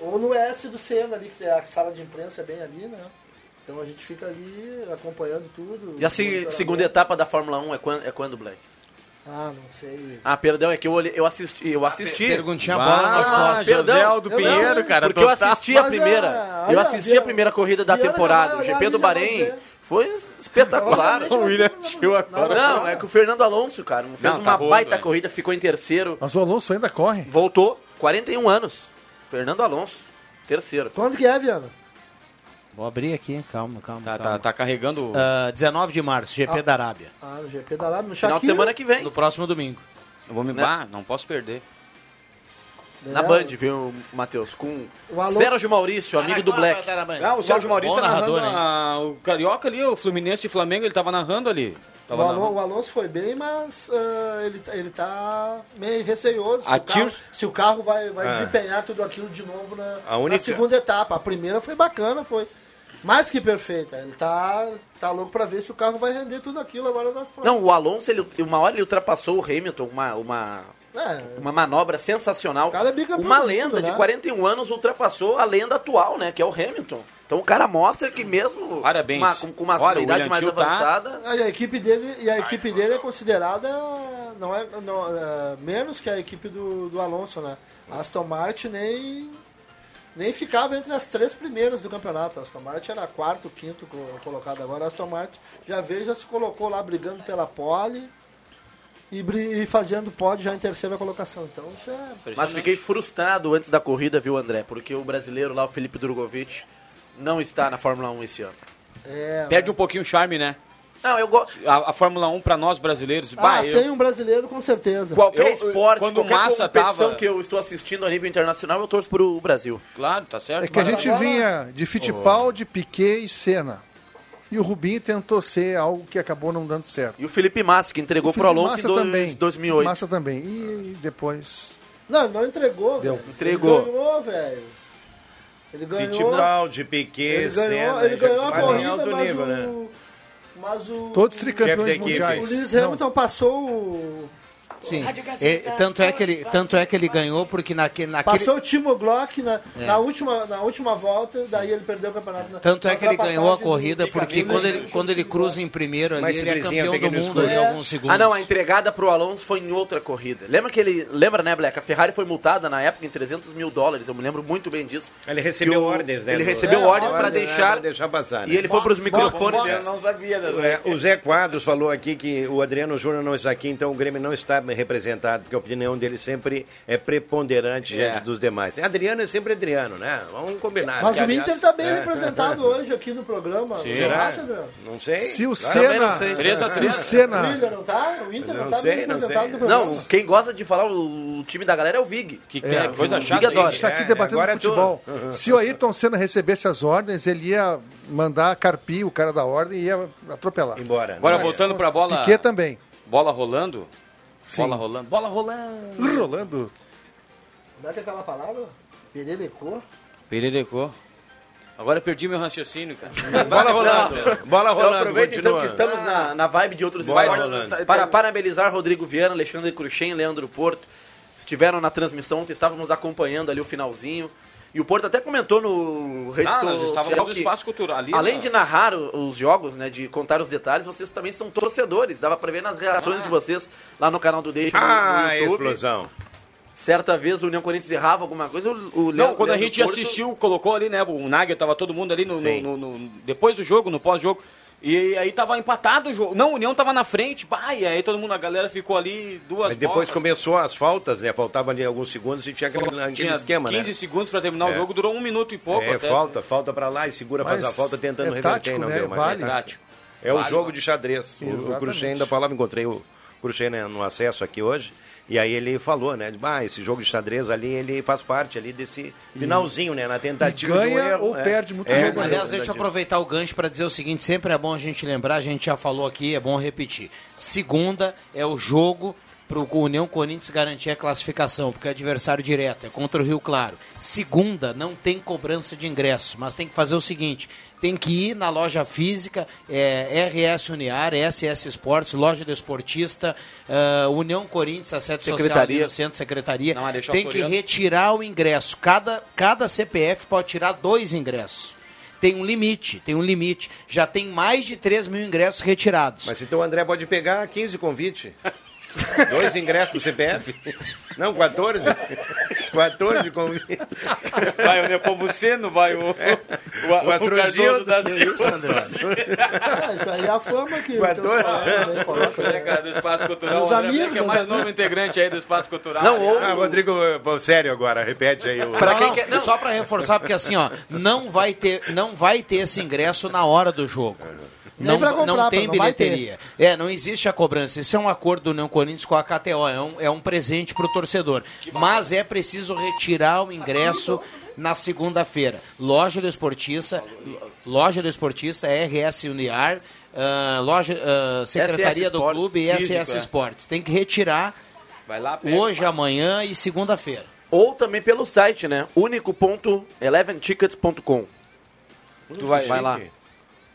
Ou no S do Senna ali, que é a sala de imprensa é bem ali, né? Então a gente fica ali acompanhando tudo. E a se- segunda etapa da Fórmula 1 é quando, é quando Black? Ah, não sei. Ah, perdão, é que eu, olhei- eu assisti. Eu assisti. Perguntinha a bola nas Ah, costas. perdão. José Aldo Eu Pinheiro, não- cara. Porque eu assisti a primeira. ah, eu assisti a primeira corrida da temporada. O GP do Bahrein foi espetacular. O William tio agora. Não, é que o Fernando Alonso, cara, fez Não, uma tá baita é. corrida, ficou em terceiro. Mas o Alonso ainda corre. Voltou, 41 anos. Fernando Alonso, terceiro. Quando que é, Viana? Vou abrir aqui, calma, calma. Tá, calma. tá, tá carregando. Ah, 19 de março, GP da Arábia. Ah, no GP da Arábia, no Final de semana que vem. No próximo domingo. Eu vou me. Né? Ah, não posso perder. Na É, Band, viu, Matheus? Com O Alonso- Sérgio Maurício, amigo do Black. Ah, o Sérgio Maurício tá narrando narrador, hein? a- o Carioca ali, o Fluminense e Flamengo, ele tava narrando ali. O, Alonso, narrando. o Alonso foi bem, mas ah, ele, ele tá meio receioso. Se, A o, carro, tiro- se o carro vai, vai Ah. desempenhar tudo aquilo de novo na, A única- na segunda etapa. A primeira foi bacana, foi mais que perfeita. Ele tá, tá louco pra ver se o carro vai render tudo aquilo agora nas próximas. Não, o Alonso, ele, uma hora ele ultrapassou o Hamilton, uma, uma, É, uma manobra sensacional. O cara é uma lenda mundo, de né? 41 anos ultrapassou a lenda atual, né? Que é o Hamilton. Então o cara mostra que mesmo Parabéns. uma- com, com uma Olha, o idade mais tá- avançada. E a equipe dele e a equipe dele é considerada não é, não, é, menos que a equipe do, do Alonso, né? A Aston Martin nem nem ficava entre as três primeiras do campeonato. A Aston Martin era quarto, quinto co- colocado agora. A Aston Martin já veio, já se colocou lá brigando pela pole e, e fazendo pódio já em terceira colocação. Então isso é Mas fiquei frustrado antes da corrida, viu, André? Porque o brasileiro lá, o Felipe Drogovic, não está na Fórmula 1 esse ano. é, Perde um pouquinho o charme, né? Não, eu gosto. A, a Fórmula 1 pra nós brasileiros. ah, bah, eu- sem um brasileiro com certeza. Qualquer Eu- esporte, quando o qualquer Massa competição tava- que eu estou assistindo a nível internacional, eu torço pro Brasil. Claro, tá certo. É que a gente vinha de Fittipaldi, Piquet e Senna. E o Rubinho tentou ser algo que acabou não dando certo. E o Felipe Massa, que entregou O pro Felipe Alonso em Massa dois- também. 2008. Massa também. E depois... Não, ele não entregou. Deu. velho. Entregou. Ele ganhou, velho. Ele ganhou. Fittipaldi, Piquet, Ele ganhou, Senna, ele ganhou a em corrida, alto mas, nível, o, né? Mas o... Todos tricampeões mundiais. O Lewis Não, Hamilton passou o... Sim. E, tanto, é que ele, tanto é que ele ganhou porque naque, naquele. Passou o Timo Glock na, É. na, última, na última volta, daí ele perdeu o campeonato. Na, Tanto é na que ele ganhou a corrida porque do- quando ele, quando ele cruza em primeiro ali, Mas ele é campeão do mundo em É. alguns segundos. Ah, não, a entregada pro Alonso foi em outra corrida. Lembra que ele. Lembra, né, Black? A Ferrari foi multada na época em 300 mil dólares. Eu me lembro muito bem disso. Ele recebeu o- ordens, né? Ele do- recebeu É, ordens pra ordens, né, deixar. deixar passar. né? E ele foi pros microfones. Eu não sabia. É, o Zé Quadros falou aqui que o Adriano Júnior não está aqui, então o Grêmio não está representado, porque a opinião dele sempre é preponderante É. diante dos demais. Adriano é sempre Adriano, né? Vamos combinar. Mas o aliás, Inter tá bem é. representado hoje aqui no programa. Será? acha, Adriano? Não sei. Se o não Senna... a Se o Senna... Não tá? O Inter não, Não tá sei, bem não representado sei. no programa. Não, quem gosta de falar o, time da galera é o Vig. Que, que é, coisa o chata. Vig adora. isso. está aqui É, debatendo agora é futebol. Se o Ayrton Senna recebesse as ordens, ele ia mandar carpir o cara da ordem e ia atropelar. Embora. Agora Mas- voltando pra bola. Piquet também. Bola rolando. Sim. Bola rolando. Bola rolando. Rolando. Dá que aquela palavra? Pererecô? Pererecô. Agora eu perdi meu raciocínio, cara. Bola rolando. Bola Eu rolando. aproveito então continua. que estamos na, na vibe de outros Bola esportes rolando. para parabenizar Rodrigo Viana, Alexandre Cruxem, Leandro Porto. Estiveram na transmissão ontem, estávamos acompanhando ali o finalzinho. E o Porto até comentou no rede Ah, nós social no que, espaço cultural ali. além na- de narrar os jogos, né, de contar os detalhes, vocês também são torcedores. Dava para ver nas reações de vocês lá no canal do Deixa no- Ah, no YouTube. explosão. Certa vez o União Corinthians errava alguma coisa, o, o Não, Leandro- quando a Leandro gente Porto- assistiu, colocou ali, né? O Nagel tava todo mundo ali no, no- no- no- depois do jogo, no pós-jogo. E aí tava empatado o jogo. Não, o União tava na frente. Bah, e aí todo mundo, a galera ficou ali duas Mas depois bolas. começou as faltas, né? Faltavam ali alguns segundos e tinha aquele, aquele Tinha esquema, 15 né? segundos pra terminar o É. jogo, durou um minuto e pouco É, até. falta, falta pra lá e segura, faz Mas a falta tentando é reverter tático, e não né? deu mais. Vale. É, Tático. é o Vale, jogo vale. de xadrez. O- O, Exatamente. Cruxem ainda falava, encontrei o Cruxei né, no acesso aqui hoje. E aí ele falou, né? Ah, esse jogo de xadrez ali, ele faz parte ali desse finalzinho, né? Na tentativa e ganha de um erro. ou é. perde muito É, jogo. aliás, deixa eu aproveitar o gancho para dizer o seguinte: sempre é bom a gente lembrar, a gente já falou aqui, é bom repetir. Segunda é o jogo para o União Corinthians garantir a classificação, porque é adversário direto, é contra o Rio Claro. Segunda, não tem cobrança de ingresso, mas tem que fazer o seguinte: tem que ir na loja física, é, RS Uniar, SS Esportes, loja do esportista, ah, União Corinthians, a sede social ali Secretaria. no centro secretaria. Não, tem que retirar o ingresso. Cada, cada CPF pode tirar dois ingressos. Tem um limite, tem um limite. Já tem mais de 3 mil ingressos retirados. Mas então o André pode pegar 15 convites. Dois ingressos do CPF? Não, 14? 14 convites. Vai o Nepomuceno, vai o, o, o, O Astrogildo. Cardoso da Silva. Ah, isso aí é a fama que os colegas aí colocam, É, né? cara, do Espaço Cultural. O André amigos, que é mais amigos. novo integrante aí do Espaço Cultural. Não, ou- Ah, Rodrigo, sério agora, repete aí. O... Pra Não, quem quer- não. Só para reforçar, porque assim, ó, não vai ter, não vai ter esse ingresso na hora do jogo. Não, pra comprar, não tem não bilheteria. É, não existe a cobrança. Isso é um acordo do União Corinthians com a KTO. É um, é um presente para o torcedor. Mas é preciso retirar o ingresso na segunda-feira. Loja do Esportista, Loja do Esportista, RS Uniar, ah, loja, ah, Secretaria do Clube e SS é. Esportes. Tem que retirar Vai lá, pega. hoje, amanhã e segunda-feira. Ou também pelo site, né? único.eleventickets.com. Tu vai, Vai lá.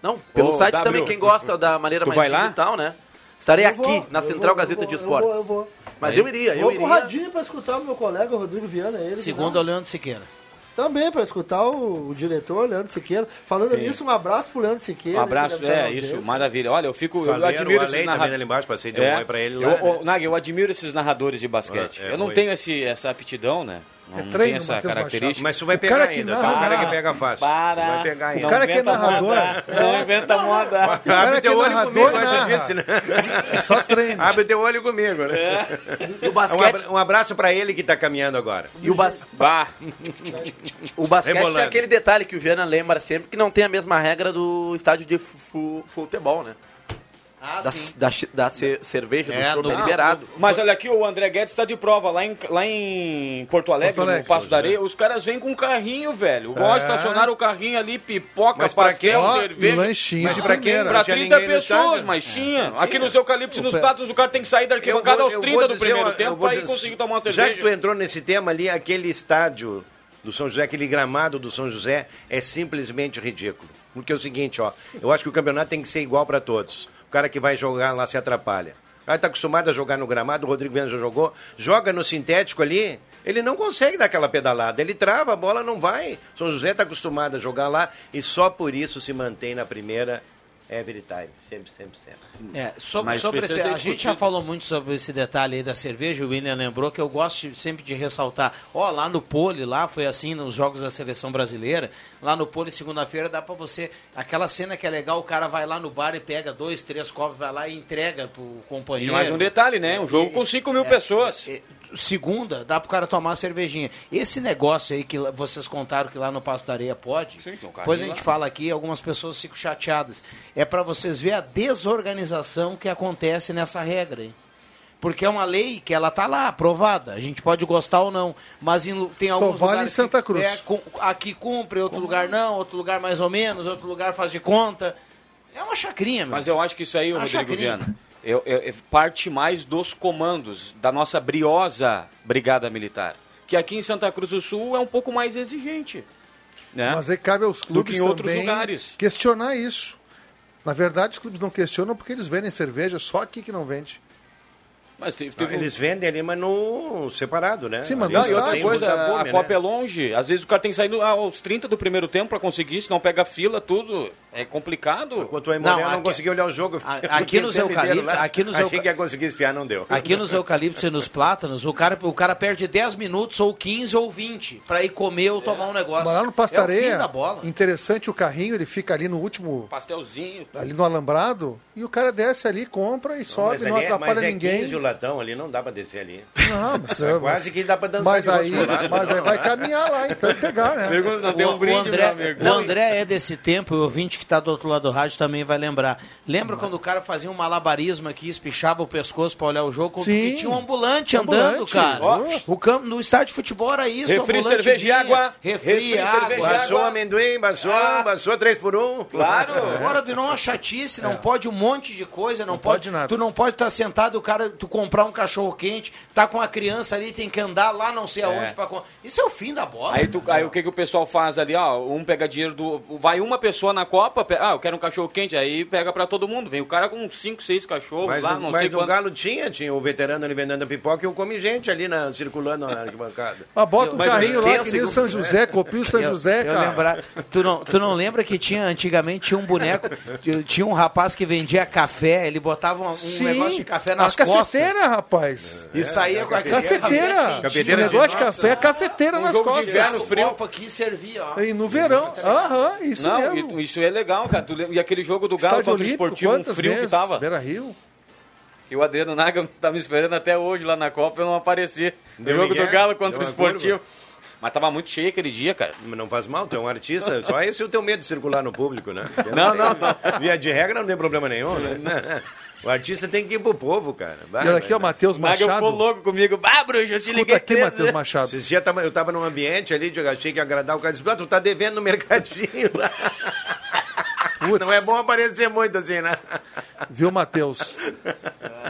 Não, pelo Ô, site W. também, quem gosta da maneira Tu mais vai lá? digital, né? Estarei Eu aqui, vou, na eu Central vou, eu Gazeta vou, de eu Esportes. vou, eu vou. Mas eu iria, eu Vou iria. radinho pra escutar o meu colega Rodrigo Viana. Ele, Segundo é o Leandro Siqueira. Também para escutar o, o diretor Leandro Siqueira. Falando Sim. nisso, um abraço pro Leandro Siqueira. Um abraço, estar na é isso, maravilha. Olha, eu fico, eu Faleiro, admiro esses narradores. embaixo, passei de um oi pra ele lá. eu, né? ô, Nag, eu admiro esses narradores de basquete. É, é, eu não foi. tenho esse, essa aptidão, né? Não, É não treino, essa Matheus característica. Mas tu vai O pegar cara ainda, tá? narra- O cara que pega fácil. Para. Vai pegar ainda. Não cara que é inventa narrador- moda. Não inventa moda. cara Abre que teu é olho narrador, né? É só treino. Abre teu olho comigo, né? E o Um basquete, Um abraço pra ele que tá caminhando agora. e o, bas, Bah. o basquete Rebolando. é aquele detalhe que o Viana lembra sempre, que não tem a mesma regra do estádio de fu- futebol, né? Ah, Da, da, da ce- cerveja, É, do no- é liberado. Mas olha aqui, o André Guedes está de prova lá em, lá em Porto Alegre, Porto Alegre, no Passo da Areia. Os caras vêm com um carrinho, velho. Igual É. estacionaram o carrinho ali, pipoca, Mas pra quê? pastel, Ó, cerveja. lanchinho. Mas pra quem? Pra Não tinha 30 ninguém no pessoas, mas tinha. Aqui nos eucaliptos e nos pratos, o cara tem que sair da arquibancada aos eu 30 vou do primeiro uma- tempo pra ir conseguir tomar uma Já cerveja. que tu entrou nesse tema ali, aquele estádio do São José, aquele gramado do São José, é simplesmente ridículo. Porque é o seguinte, ó, eu acho que o campeonato tem que ser igual para todos. Cara que vai jogar lá se atrapalha. Cara tá acostumado a jogar no gramado, o Rodrigo Viana já jogou, joga no sintético ali, ele não consegue dar aquela pedalada, ele trava, a bola não vai. São José tá acostumado a jogar lá e só por isso se mantém na primeira every time, sempre, sempre, sempre. É, sobre, sobre esse- a gente já falou muito sobre esse detalhe aí da cerveja, o William lembrou que eu gosto de- sempre de ressaltar. Ó, lá no Pole, lá foi assim nos jogos da seleção brasileira. Lá no Pole, segunda-feira, dá pra você. Aquela cena que é legal, o cara vai lá no bar e pega dois, três copos, vai lá e entrega pro E companheiro. mais um detalhe, né? Um jogo com 5 mil pessoas. É, segunda, dá pro cara tomar uma cervejinha. Esse negócio aí que vocês contaram que lá no Passo da Areia pode, Sim, depois a gente lá. fala aqui, algumas pessoas ficam chateadas. É para vocês verem a desorganização que acontece nessa regra aí. Porque é uma lei que ela tá lá, aprovada. A gente pode gostar ou não. Mas em tem Só alguns vale lugares em Santa que Cruz. é, com- aqui cumpre, outro lugar não, outro lugar mais ou menos, outro lugar faz de conta. É uma chacrinha, meu. Mas eu acho que isso aí, o Ah, Rodrigo chacrinha. Viana, eu, eu- parte mais dos comandos da nossa briosa Brigada Militar. Que aqui em Santa Cruz do Sul é um pouco mais exigente. Né? Mas aí cabe aos clubes em outros também lugares. questionar isso. Na verdade, os clubes não questionam porque eles vendem cerveja, só aqui que não vende. Mas teve, teve um- Eles vendem ali, mas no separado, né? Sim, mas Não, e outra sem coisa, a fome, Copa né? é longe. Às vezes o cara tem que sair no- aos 30 do primeiro tempo pra conseguir, senão pega fila, tudo. É complicado. Enquanto o Aimoré Não, não, aqui- conseguiu olhar o jogo. a- fiquei aqui o nos eucaliptos- lá. aqui nos Achei euca- que ia conseguir espiar, não deu. Aqui nos eucaliptos e nos plátanos, o cara, o cara perde 10 minutos, ou 15, ou 20, pra ir comer ou tomar um negócio. Mas lá no é o fim Pastareia, da bola. interessante o carrinho, ele fica ali no último, Pastelzinho. ali no alambrado, e o cara desce ali, compra e sobe, mas não ali é- atrapalha mas é ninguém. 15 ali, não dá pra descer ali. Não, mas É quase que dá pra dançar Mas de aí, mas não, aí vai caminhar lá, então pegar, né? Pergunta, não tem O- um brinde, o meu André, amigo. o André é desse tempo, o ouvinte que está do outro lado do rádio também vai lembrar. Lembra quando o cara fazia um malabarismo aqui, espichava o pescoço para olhar o jogo? Sim. E tinha um ambulante, Ambulante. andando, cara. Ó. O campo, no estádio de futebol era isso. Refri, cerveja e vinha, água. Refri, Refri, água. cerveja Baixou água. amendoim, baixou, Ah. baixou 3 por 1 Claro. Agora virou uma chatice, não pode um monte de coisa, não, pode pode, nada. Tu não pode estar sentado, o cara, tu comprar um cachorro quente, tá com a criança ali, tem que andar lá não sei aonde pra com- Isso é o fim da bola. Aí, tu, aí o que, que o pessoal faz ali, ó? Um pega dinheiro do. Vai uma pessoa na Copa, pe- ah, eu quero um cachorro quente, aí pega pra todo mundo. Vem o cara com 5, 6 cachorros Mas, lá, no, não mas sei no quantos. Galo tinha, tinha o veterano ali vendendo a pipoca e eu comi gente ali na, circulando na arquibancada. Ah, bota um Mas carrinho lá, que nem o São José, copia o São Eu- José, eu cara. lembrar, tu, não, tu não lembra que tinha, antigamente, tinha um boneco, tinha um rapaz que vendia café, ele botava um, um Sim, negócio de café nas costas. Cafeteira, rapaz. E saía com aquele Cafeteira. Cafeteira o negócio de de café é cafeteira Um nas jogo de costas. inverno frio. copo aqui servia, ó. E no verão. Aham, isso Não, mesmo. e- isso é legal, cara. E aquele jogo do Galo contra o Esportivo, um frio vezes? que tava. Beira Rio. E o Adriano Naga tá me esperando até hoje lá na Copa e eu não aparecer. No jogo do Galo contra o Esportivo. Mas tava muito cheio aquele dia, cara. Não faz mal, tu é um artista, só esse é o teu medo de circular no público, né? Não, não, não. Via de regra não tem problema nenhum, né? O artista tem que ir pro povo, cara. Vai, E olha aqui, ó. Matheus O Naga ficou Machado. louco comigo. Bah, bruxo, eu te liguei aqui, Matheus. Machado. Esses dias tava- eu tava num ambiente ali, eu achei que ia agradar o cara. Disse, "Ah, tu tá devendo no mercadinho lá. Putz, Não é bom aparecer muito assim, né? Viu, Matheus?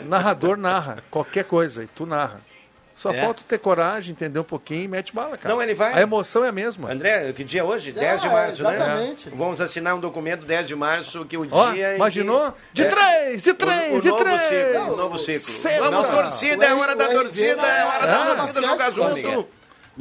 Narrador narra qualquer coisa e tu narra. Só É. falta ter coragem, entender um pouquinho e mete bala, cara. Não, ele vai. A emoção é a mesma. André, que dia é hoje? 10 de É, março, exatamente. né? Vamos assinar um documento 10 de março, que o Ó, dia... imaginou? que- De três, de três, o de novo três. ciclo, o novo ciclo. Sexta. Vamos, torcida, é hora da torcida, é hora Ah, da torcida jogar junto.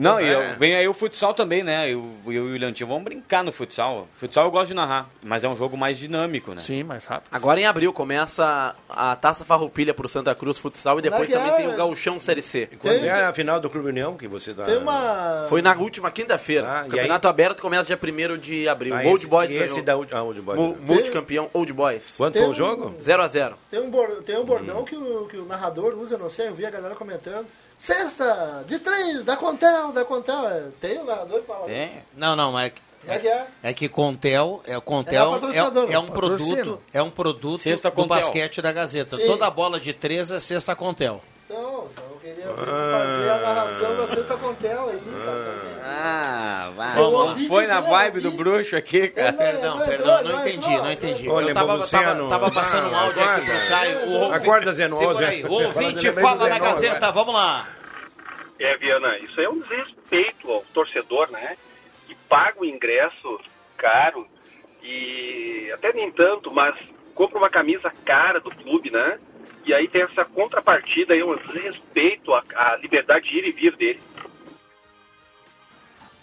Não, e eu- É. vem aí o futsal também, né? Eu, eu e o William vamos brincar no futsal. Futsal eu gosto de narrar, mas é um jogo mais dinâmico, né? Sim, mais rápido. Agora em abril começa a Taça Farroupilha pro Santa Cruz Futsal e depois é também é? tem o Gauchão Série C. Quando Tem- é a final do Clube União que você tá... Tem uma. Foi na última quinta-feira. Ah, e Campeonato aberto começa dia 1 de abril. Ah, Old esse- Boys e esse ganhou. da ah, Old Boys. Mu- Multicampeão Old Boys. Quanto Tem foi o um- jogo? 0 a 0 Tem um, tem um bordão que, o, que o narrador usa, não sei, eu vi a galera comentando. Sexta, de três, da Contel, da Contel. É, Tem o narrador que fala. isso? Tem. Não, não, mas Como é que é? é que Contel, é o É Contel patrocinador. é, é um produto, é um produto Sexta do Contel. basquete da Gazeta. Sim. Toda bola de três é sexta Contel. Então, então eu queria fazer a narração da Sexta Contel aí, cara. Ah, vai. Ouvi foi na vibe do bruxo aqui, cara. Não, Perdão, não perdão, entrou, não não entendi, não entendi. Ô, Eu tava, tava, tava passando um áudio aqui pro acorda. Caio. O ouvinte- Acorda, aí. O ouvinte Fala na. Gazeta, vamos lá. É, Viana, isso aí é um desrespeito ao torcedor, né? Que paga o ingresso caro e até nem tanto, mas compra uma camisa cara do clube, né? E aí tem essa contrapartida aí, um desrespeito à, à liberdade de ir e vir dele.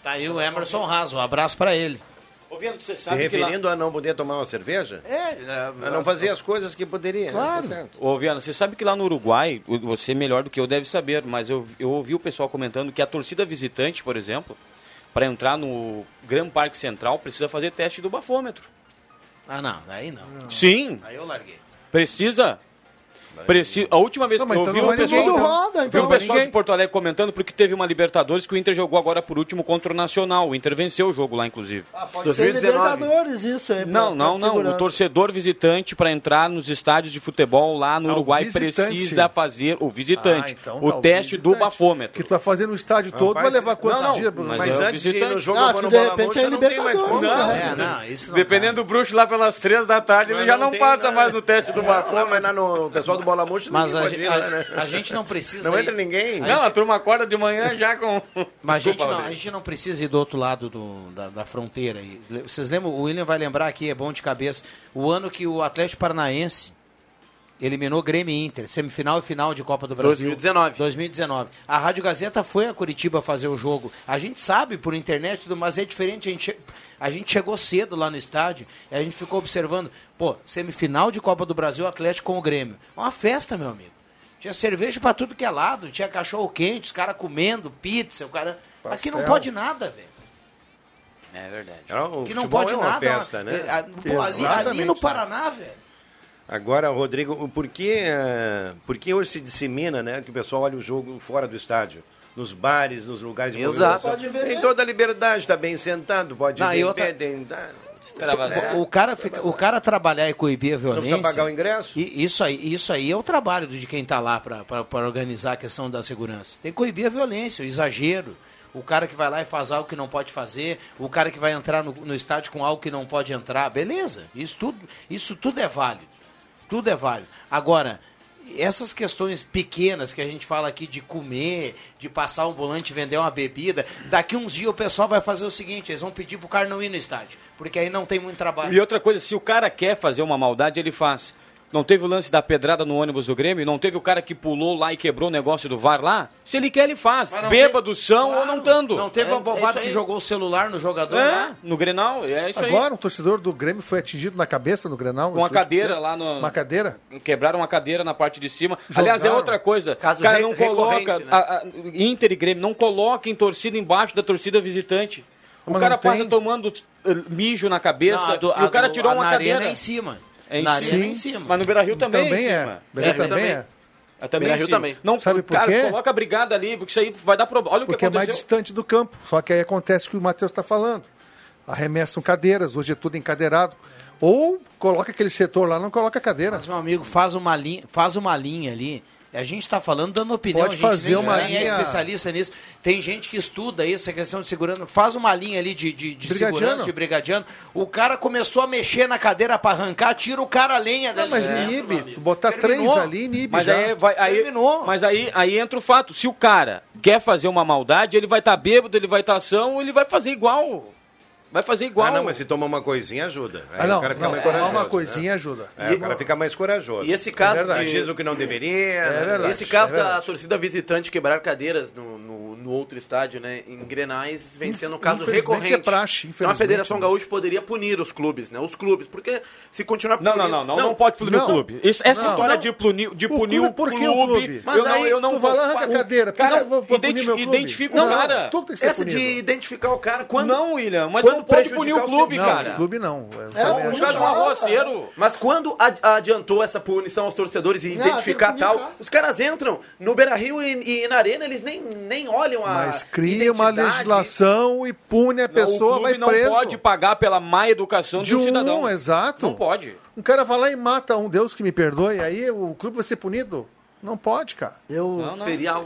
Tá aí o Emerson Raso, um abraço pra ele. Ouvindo, você Se sabe que lá... referindo a não poder tomar uma cerveja? É, A não fazer as coisas que poderia. Claro. Né? Tá Viana, você sabe que lá no Uruguai, você melhor do que eu deve saber, mas eu, eu ouvi o pessoal comentando que a torcida visitante, por exemplo, para entrar no Gran Parque Central, precisa fazer teste do bafômetro. Ah, não, aí não. Sim, Aí eu larguei. precisa. Precisa. A última vez Não, que eu então vi o pessoal, então. roda, vi então. o pessoal ninguém. de Porto Alegre comentando porque teve uma Libertadores que o Inter jogou agora por último contra o Nacional. O Inter venceu o jogo lá, inclusive. Ah, pode 2019. ser Libertadores isso aí. Não, não, não. O torcedor visitante para entrar nos estádios de futebol lá no Ah, o Uruguai precisa fazer o visitante, Ah, então o tá, o teste do visitante. bafômetro. Que tu vai fazer no estádio todo, vai levar quantos não, dias? Bruno? mas Mas é o antes de ir no visitante. jogo, Ah, de repente é não tem mais como. Libertadores, É, né? não, isso não Dependendo do bruxo lá pelas três da tarde, ele já não passa mais no teste do Não, bafômetro. mas lá no o pessoal do Bola Murcha Mas a, gente- lá, né? a- a gente não precisa. Não ir- entra ninguém. Não, a turma acorda de manhã já com. Mas a gente, Desculpa, não, a gente não precisa ir do outro lado do- da, da fronteira. Vocês lembram? O William vai lembrar aqui, é bom de cabeça. O ano que o Atlético Paranaense eliminou Grêmio e Inter, semifinal e final de Copa do Brasil. 2019. 2019. A Rádio Gazeta foi a Curitiba fazer o jogo. A gente sabe por internet, tudo, mas é diferente. A gente, a gente chegou cedo lá no estádio e a gente ficou observando. Pô, semifinal de Copa do Brasil, Atlético com o Grêmio. Uma festa, meu amigo. Tinha cerveja pra tudo que é lado, tinha cachorro quente, os caras comendo, pizza, o cara. Aqui não Pastel. pode nada, velho. É verdade. Não, o Aqui não pode é uma nada. festa, né? É, ali, ali no Paraná, velho. Agora, Rodrigo, por que, uh, por que hoje se dissemina, né? Que o pessoal olha o jogo fora do estádio? Nos bares, nos lugares de Exato. Tem toda a liberdade, está bem sentado, pode Não, e beber, outra- tem- tá- O cara, fica, o cara trabalhar e coibir a violência. precisa pagar o ingresso? E isso aí, isso aí é o trabalho de quem está lá para organizar a questão da segurança. Tem que coibir a violência, o exagero. O cara que vai lá e faz algo que não pode fazer, o cara que vai entrar no, no estádio com algo que não pode entrar, beleza. Isso tudo, isso tudo é válido. Tudo é válido. Agora, essas questões pequenas que a gente fala aqui de comer, de passar um volante vender uma bebida, daqui uns dias o pessoal vai fazer o seguinte, eles vão pedir pro cara não ir no estádio, porque aí não tem muito trabalho. E outra coisa, se o cara quer fazer uma maldade, ele faz. Não teve o lance da pedrada no ônibus do Grêmio? Não teve o cara que pulou lá e quebrou o negócio do VAR lá? Se ele quer, ele faz. Bêbado são ou não dando. Não teve É- uma bobada é que aí. jogou o celular no jogador É, lá? no Grenal, é isso Agora, um torcedor do Grêmio foi atingido na cabeça no Grenal. Com a cadeira lá no. Uma cadeira? Quebraram uma cadeira na parte de cima. Jogaram. Aliás, é outra coisa. Caso cara não coloca. né? a- a- Inter e Grêmio não coloquem torcida embaixo da torcida visitante. O Mas cara tem. passa tomando eh, mijo na cabeça Não, do- e o cara do- tirou a uma cadeira. é em cima. É em Na cima. é em cima. Mas no Beira Rio também, Também é em é. cima. Beira É, também também. é. É também Beira em Rio cima. também. Não, Sabe por cara, quê? coloca a brigada ali, porque isso aí vai dar problema. Olha o que Porque é mais distante do campo. Só que aí acontece o que o Matheus está falando. Arremessam cadeiras, hoje é tudo encadeirado. Ou coloca aquele setor lá, não coloca cadeira. Mas, meu amigo, faz uma linha, faz uma linha ali. A gente está falando dando opinião. Pode a gente fazer nem, uma nem é linha- especialista nisso. Tem gente que estuda isso, a questão de segurança. Faz uma linha ali de, de, de segurança, de brigadiano. O cara começou a mexer na cadeira para arrancar, tira o cara a lenha Não, dali. mas dentro, inibe. Tu botar Terminou. três ali, inibe Mas já. aí, vai, aí, Terminou. mas aí, aí entra o fato. Se o cara quer fazer uma maldade, ele vai estar bêbado, ele vai estar ação, ele vai fazer igual. Vai fazer igual. Ah, não, mas se tomar uma coisinha ajuda. Aí Ah, não, o cara fica não, mais tomar corajoso. uma né? coisinha ajuda. É, o cara fica mais corajoso. E esse caso É de- Diz o que não deveria. É né? verdade. Esse caso é da torcida visitante quebrar cadeiras no, no, no outro estádio, né? Em Grenais, vem sendo um caso Infelizmente recorrente. é praxe, então a Federação né? Gaúcha poderia punir os clubes, né? Os clubes, porque se continuar Não, punindo... não, não, não, não pode punir não. o clube. Isso- essa Não. história Não. de punir, de O punir clube, o clube, o clube? Mas eu não, aí eu não tu vai lá, vou- arranca a cadeira, Cara, identifica Não, o cara. Essa de identificar o cara quando... Não, William, mas não pode punir o prejudicar o clube, Não, cara. o clube não. É, o acho Por causa de um não. arroceiro. Mas quando ad- adiantou essa punição aos torcedores e Não, identificar tal, punir, os caras entram no Beira-Rio e, e na Arena, eles nem, nem olham a Mas cria uma identidade. legislação e pune a Não, pessoa, o vai clube não preso. pode pagar pela má educação de de um um, cidadão. exato. Não pode. Um cara vai lá e mata um, Deus que me perdoe, aí o clube vai ser punido? Não pode, cara. Eu, Não, não. Seria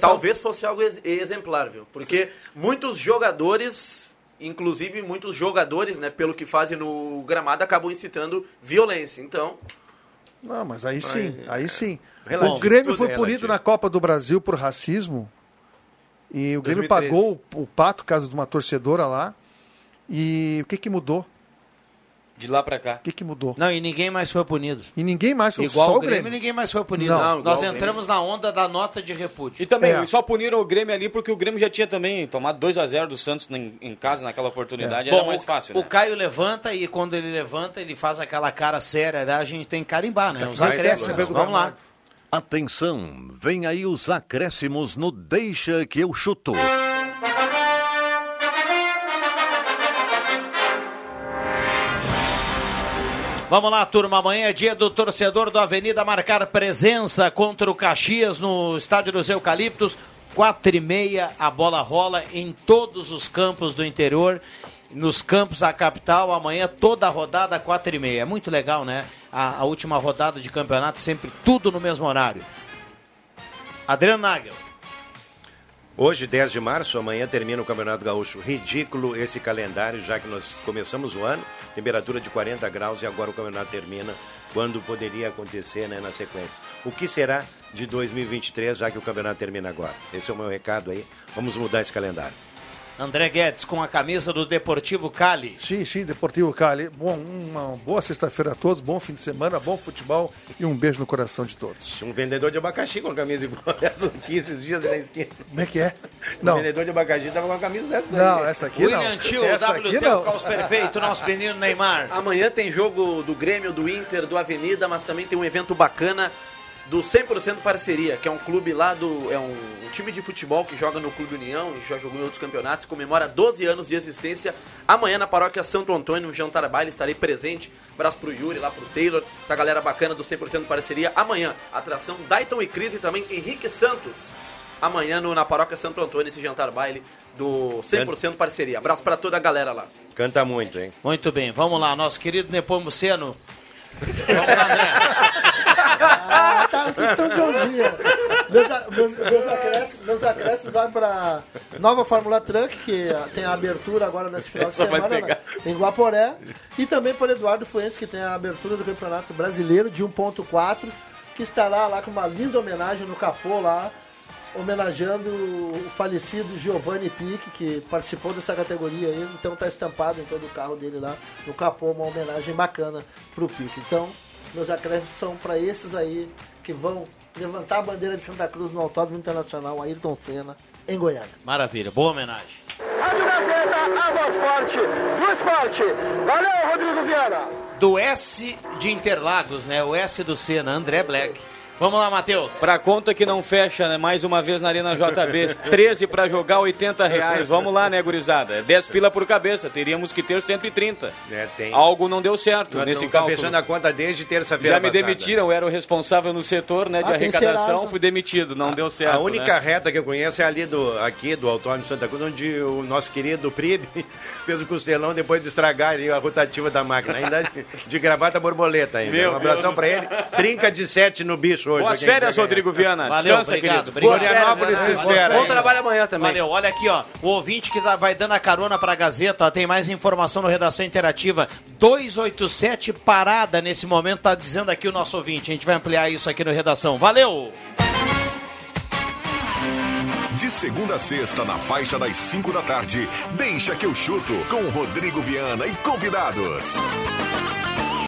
talvez fosse algo ex- exemplar, viu? Porque muitos jogadores, inclusive muitos jogadores, né, pelo que fazem no gramado, acabam incitando violência. Então, Não, mas aí sim, aí sim. Relativo, o Grêmio foi é punido na Copa do Brasil por racismo. E o Grêmio 2013. pagou o, o pato, caso de uma torcedora lá. E o que que mudou? De lá pra cá. O que que mudou? Não, e ninguém mais foi punido. E ninguém mais, foi Igual só o o Grêmio, Grêmio. ninguém mais foi punido. Não, igual Nós o entramos na onda da nota de repúdio. E também, É. só puniram o Grêmio ali porque o Grêmio já tinha também tomado 2 a 0 do Santos em, em casa naquela oportunidade. Era Bom, mais fácil, o né? Caio levanta e quando ele levanta, ele faz aquela cara séria, né? a gente tem que carimbar, né? Os acréscimos. Vamos lá. Atenção, vem aí os acréscimos no Deixa que eu chuto. Vamos lá, turma. Amanhã é dia do torcedor do Avenida marcar presença contra o Caxias no Estádio dos Eucaliptos. Quatro e meia, a bola rola em todos os campos do interior. Nos campos da capital, amanhã toda a rodada, quatro e meia. É muito legal, né? A, a última rodada de campeonato, sempre tudo no mesmo horário. Adriano Nagel. Hoje, 10 de março, amanhã termina o Campeonato Gaúcho. Ridículo esse calendário, já que nós começamos o ano, temperatura de 40 graus e agora o campeonato termina quando poderia acontecer né, na sequência. O que será de 2023, já que o campeonato termina agora? Esse é o meu recado aí. Vamos mudar esse calendário. André Guedes com a camisa do Deportivo Cali. Sim, sim, Deportivo Cali. Bom, uma boa sexta-feira a todos, bom fim de semana, bom futebol e um beijo no coração de todos. Um vendedor de abacaxi com a camisa igual essa aqui esses dias na esquina. Como é que é? O Não, vendedor de abacaxi tava com a camisa dessa não, aí. essa aqui não. William Tio, Essa aqui WT, não. o caos perfeito, nosso menino Neymar. amanhã tem jogo do Grêmio, do Inter, do Avenida, mas também tem um evento bacana do 100% Parceria, que é um clube lá do. É um, um, time de futebol que joga no Clube União e já jogou em outros campeonatos, comemora 12 anos de existência. Amanhã na paróquia Santo Antônio, no Jantar Baile, estarei presente. Abraço pro Yuri, lá pro Taylor, essa galera bacana do 100% Parceria. Amanhã, atração Dayton e Cris e também Henrique Santos. Amanhã no, na paróquia Santo Antônio, esse jantar baile do 100% Parceria. Abraço para toda a galera lá. Canta muito, hein? Muito bem, vamos lá, nosso querido Nepomuceno. Vamos lá. Ah, tá, vocês estão de um dia. Meus, meus, meus, acréscimos, meus acréscimos vão para nova Fórmula Truck, que tem a abertura agora nesse final de semana né, em Guaporé. E também para Eduardo Fuentes, que tem a abertura do Campeonato Brasileiro de 1.4, que estará lá com uma linda homenagem no capô lá, homenageando o falecido Giovanni Pique, que participou dessa categoria aí, então está estampado em todo o carro dele lá no capô, uma homenagem bacana para o Pique. Então, meus acréscimos são para esses aí que vão levantar a bandeira de Santa Cruz no Autódromo Internacional Ayrton Senna, em Goiânia. Maravilha, boa homenagem. Rádio Gazeta, a voz forte do esporte. Valeu, Rodrigo Viana. Do S de Interlagos, né? O S do Senna, André Black. Vamos lá, Matheus. Pra conta que não fecha, né? Mais uma vez na Arena JB. 13 para jogar, 80 reais. Vamos lá, né, gurizada? 10 pila por cabeça. Teríamos que ter 130. É, tem. Algo não deu certo Nós nesse não cálculo. fechando a conta desde terça-feira Já me passada. demitiram, eu era o responsável no setor né, de Ah, arrecadação, fui demitido, não deu certo. A única né? reta que eu conheço é ali do, aqui do Autônomo Santa Cruz, onde o nosso querido Pribe fez o costelão depois de estragar ali a rotativa da máquina. Ainda de, gravata borboleta ainda. Meu um abração Deus pra ele. Trinca de sete no bicho hoje. Boas férias, ganhar. Rodrigo Viana. Valeu, Descansa, obrigado, querido. obrigado. Florianópolis se espera. Bom trabalho amanhã também. Valeu, olha aqui, ó. O ouvinte que tá- vai dando a carona pra Gazeta, ó, tem mais informação no Redação Interativa. 287 parada nesse momento, tá dizendo aqui o nosso ouvinte. A gente vai ampliar isso aqui no Redação. Valeu! De segunda a sexta, na faixa das 5 da tarde, deixa que eu chuto com Rodrigo Viana e convidados.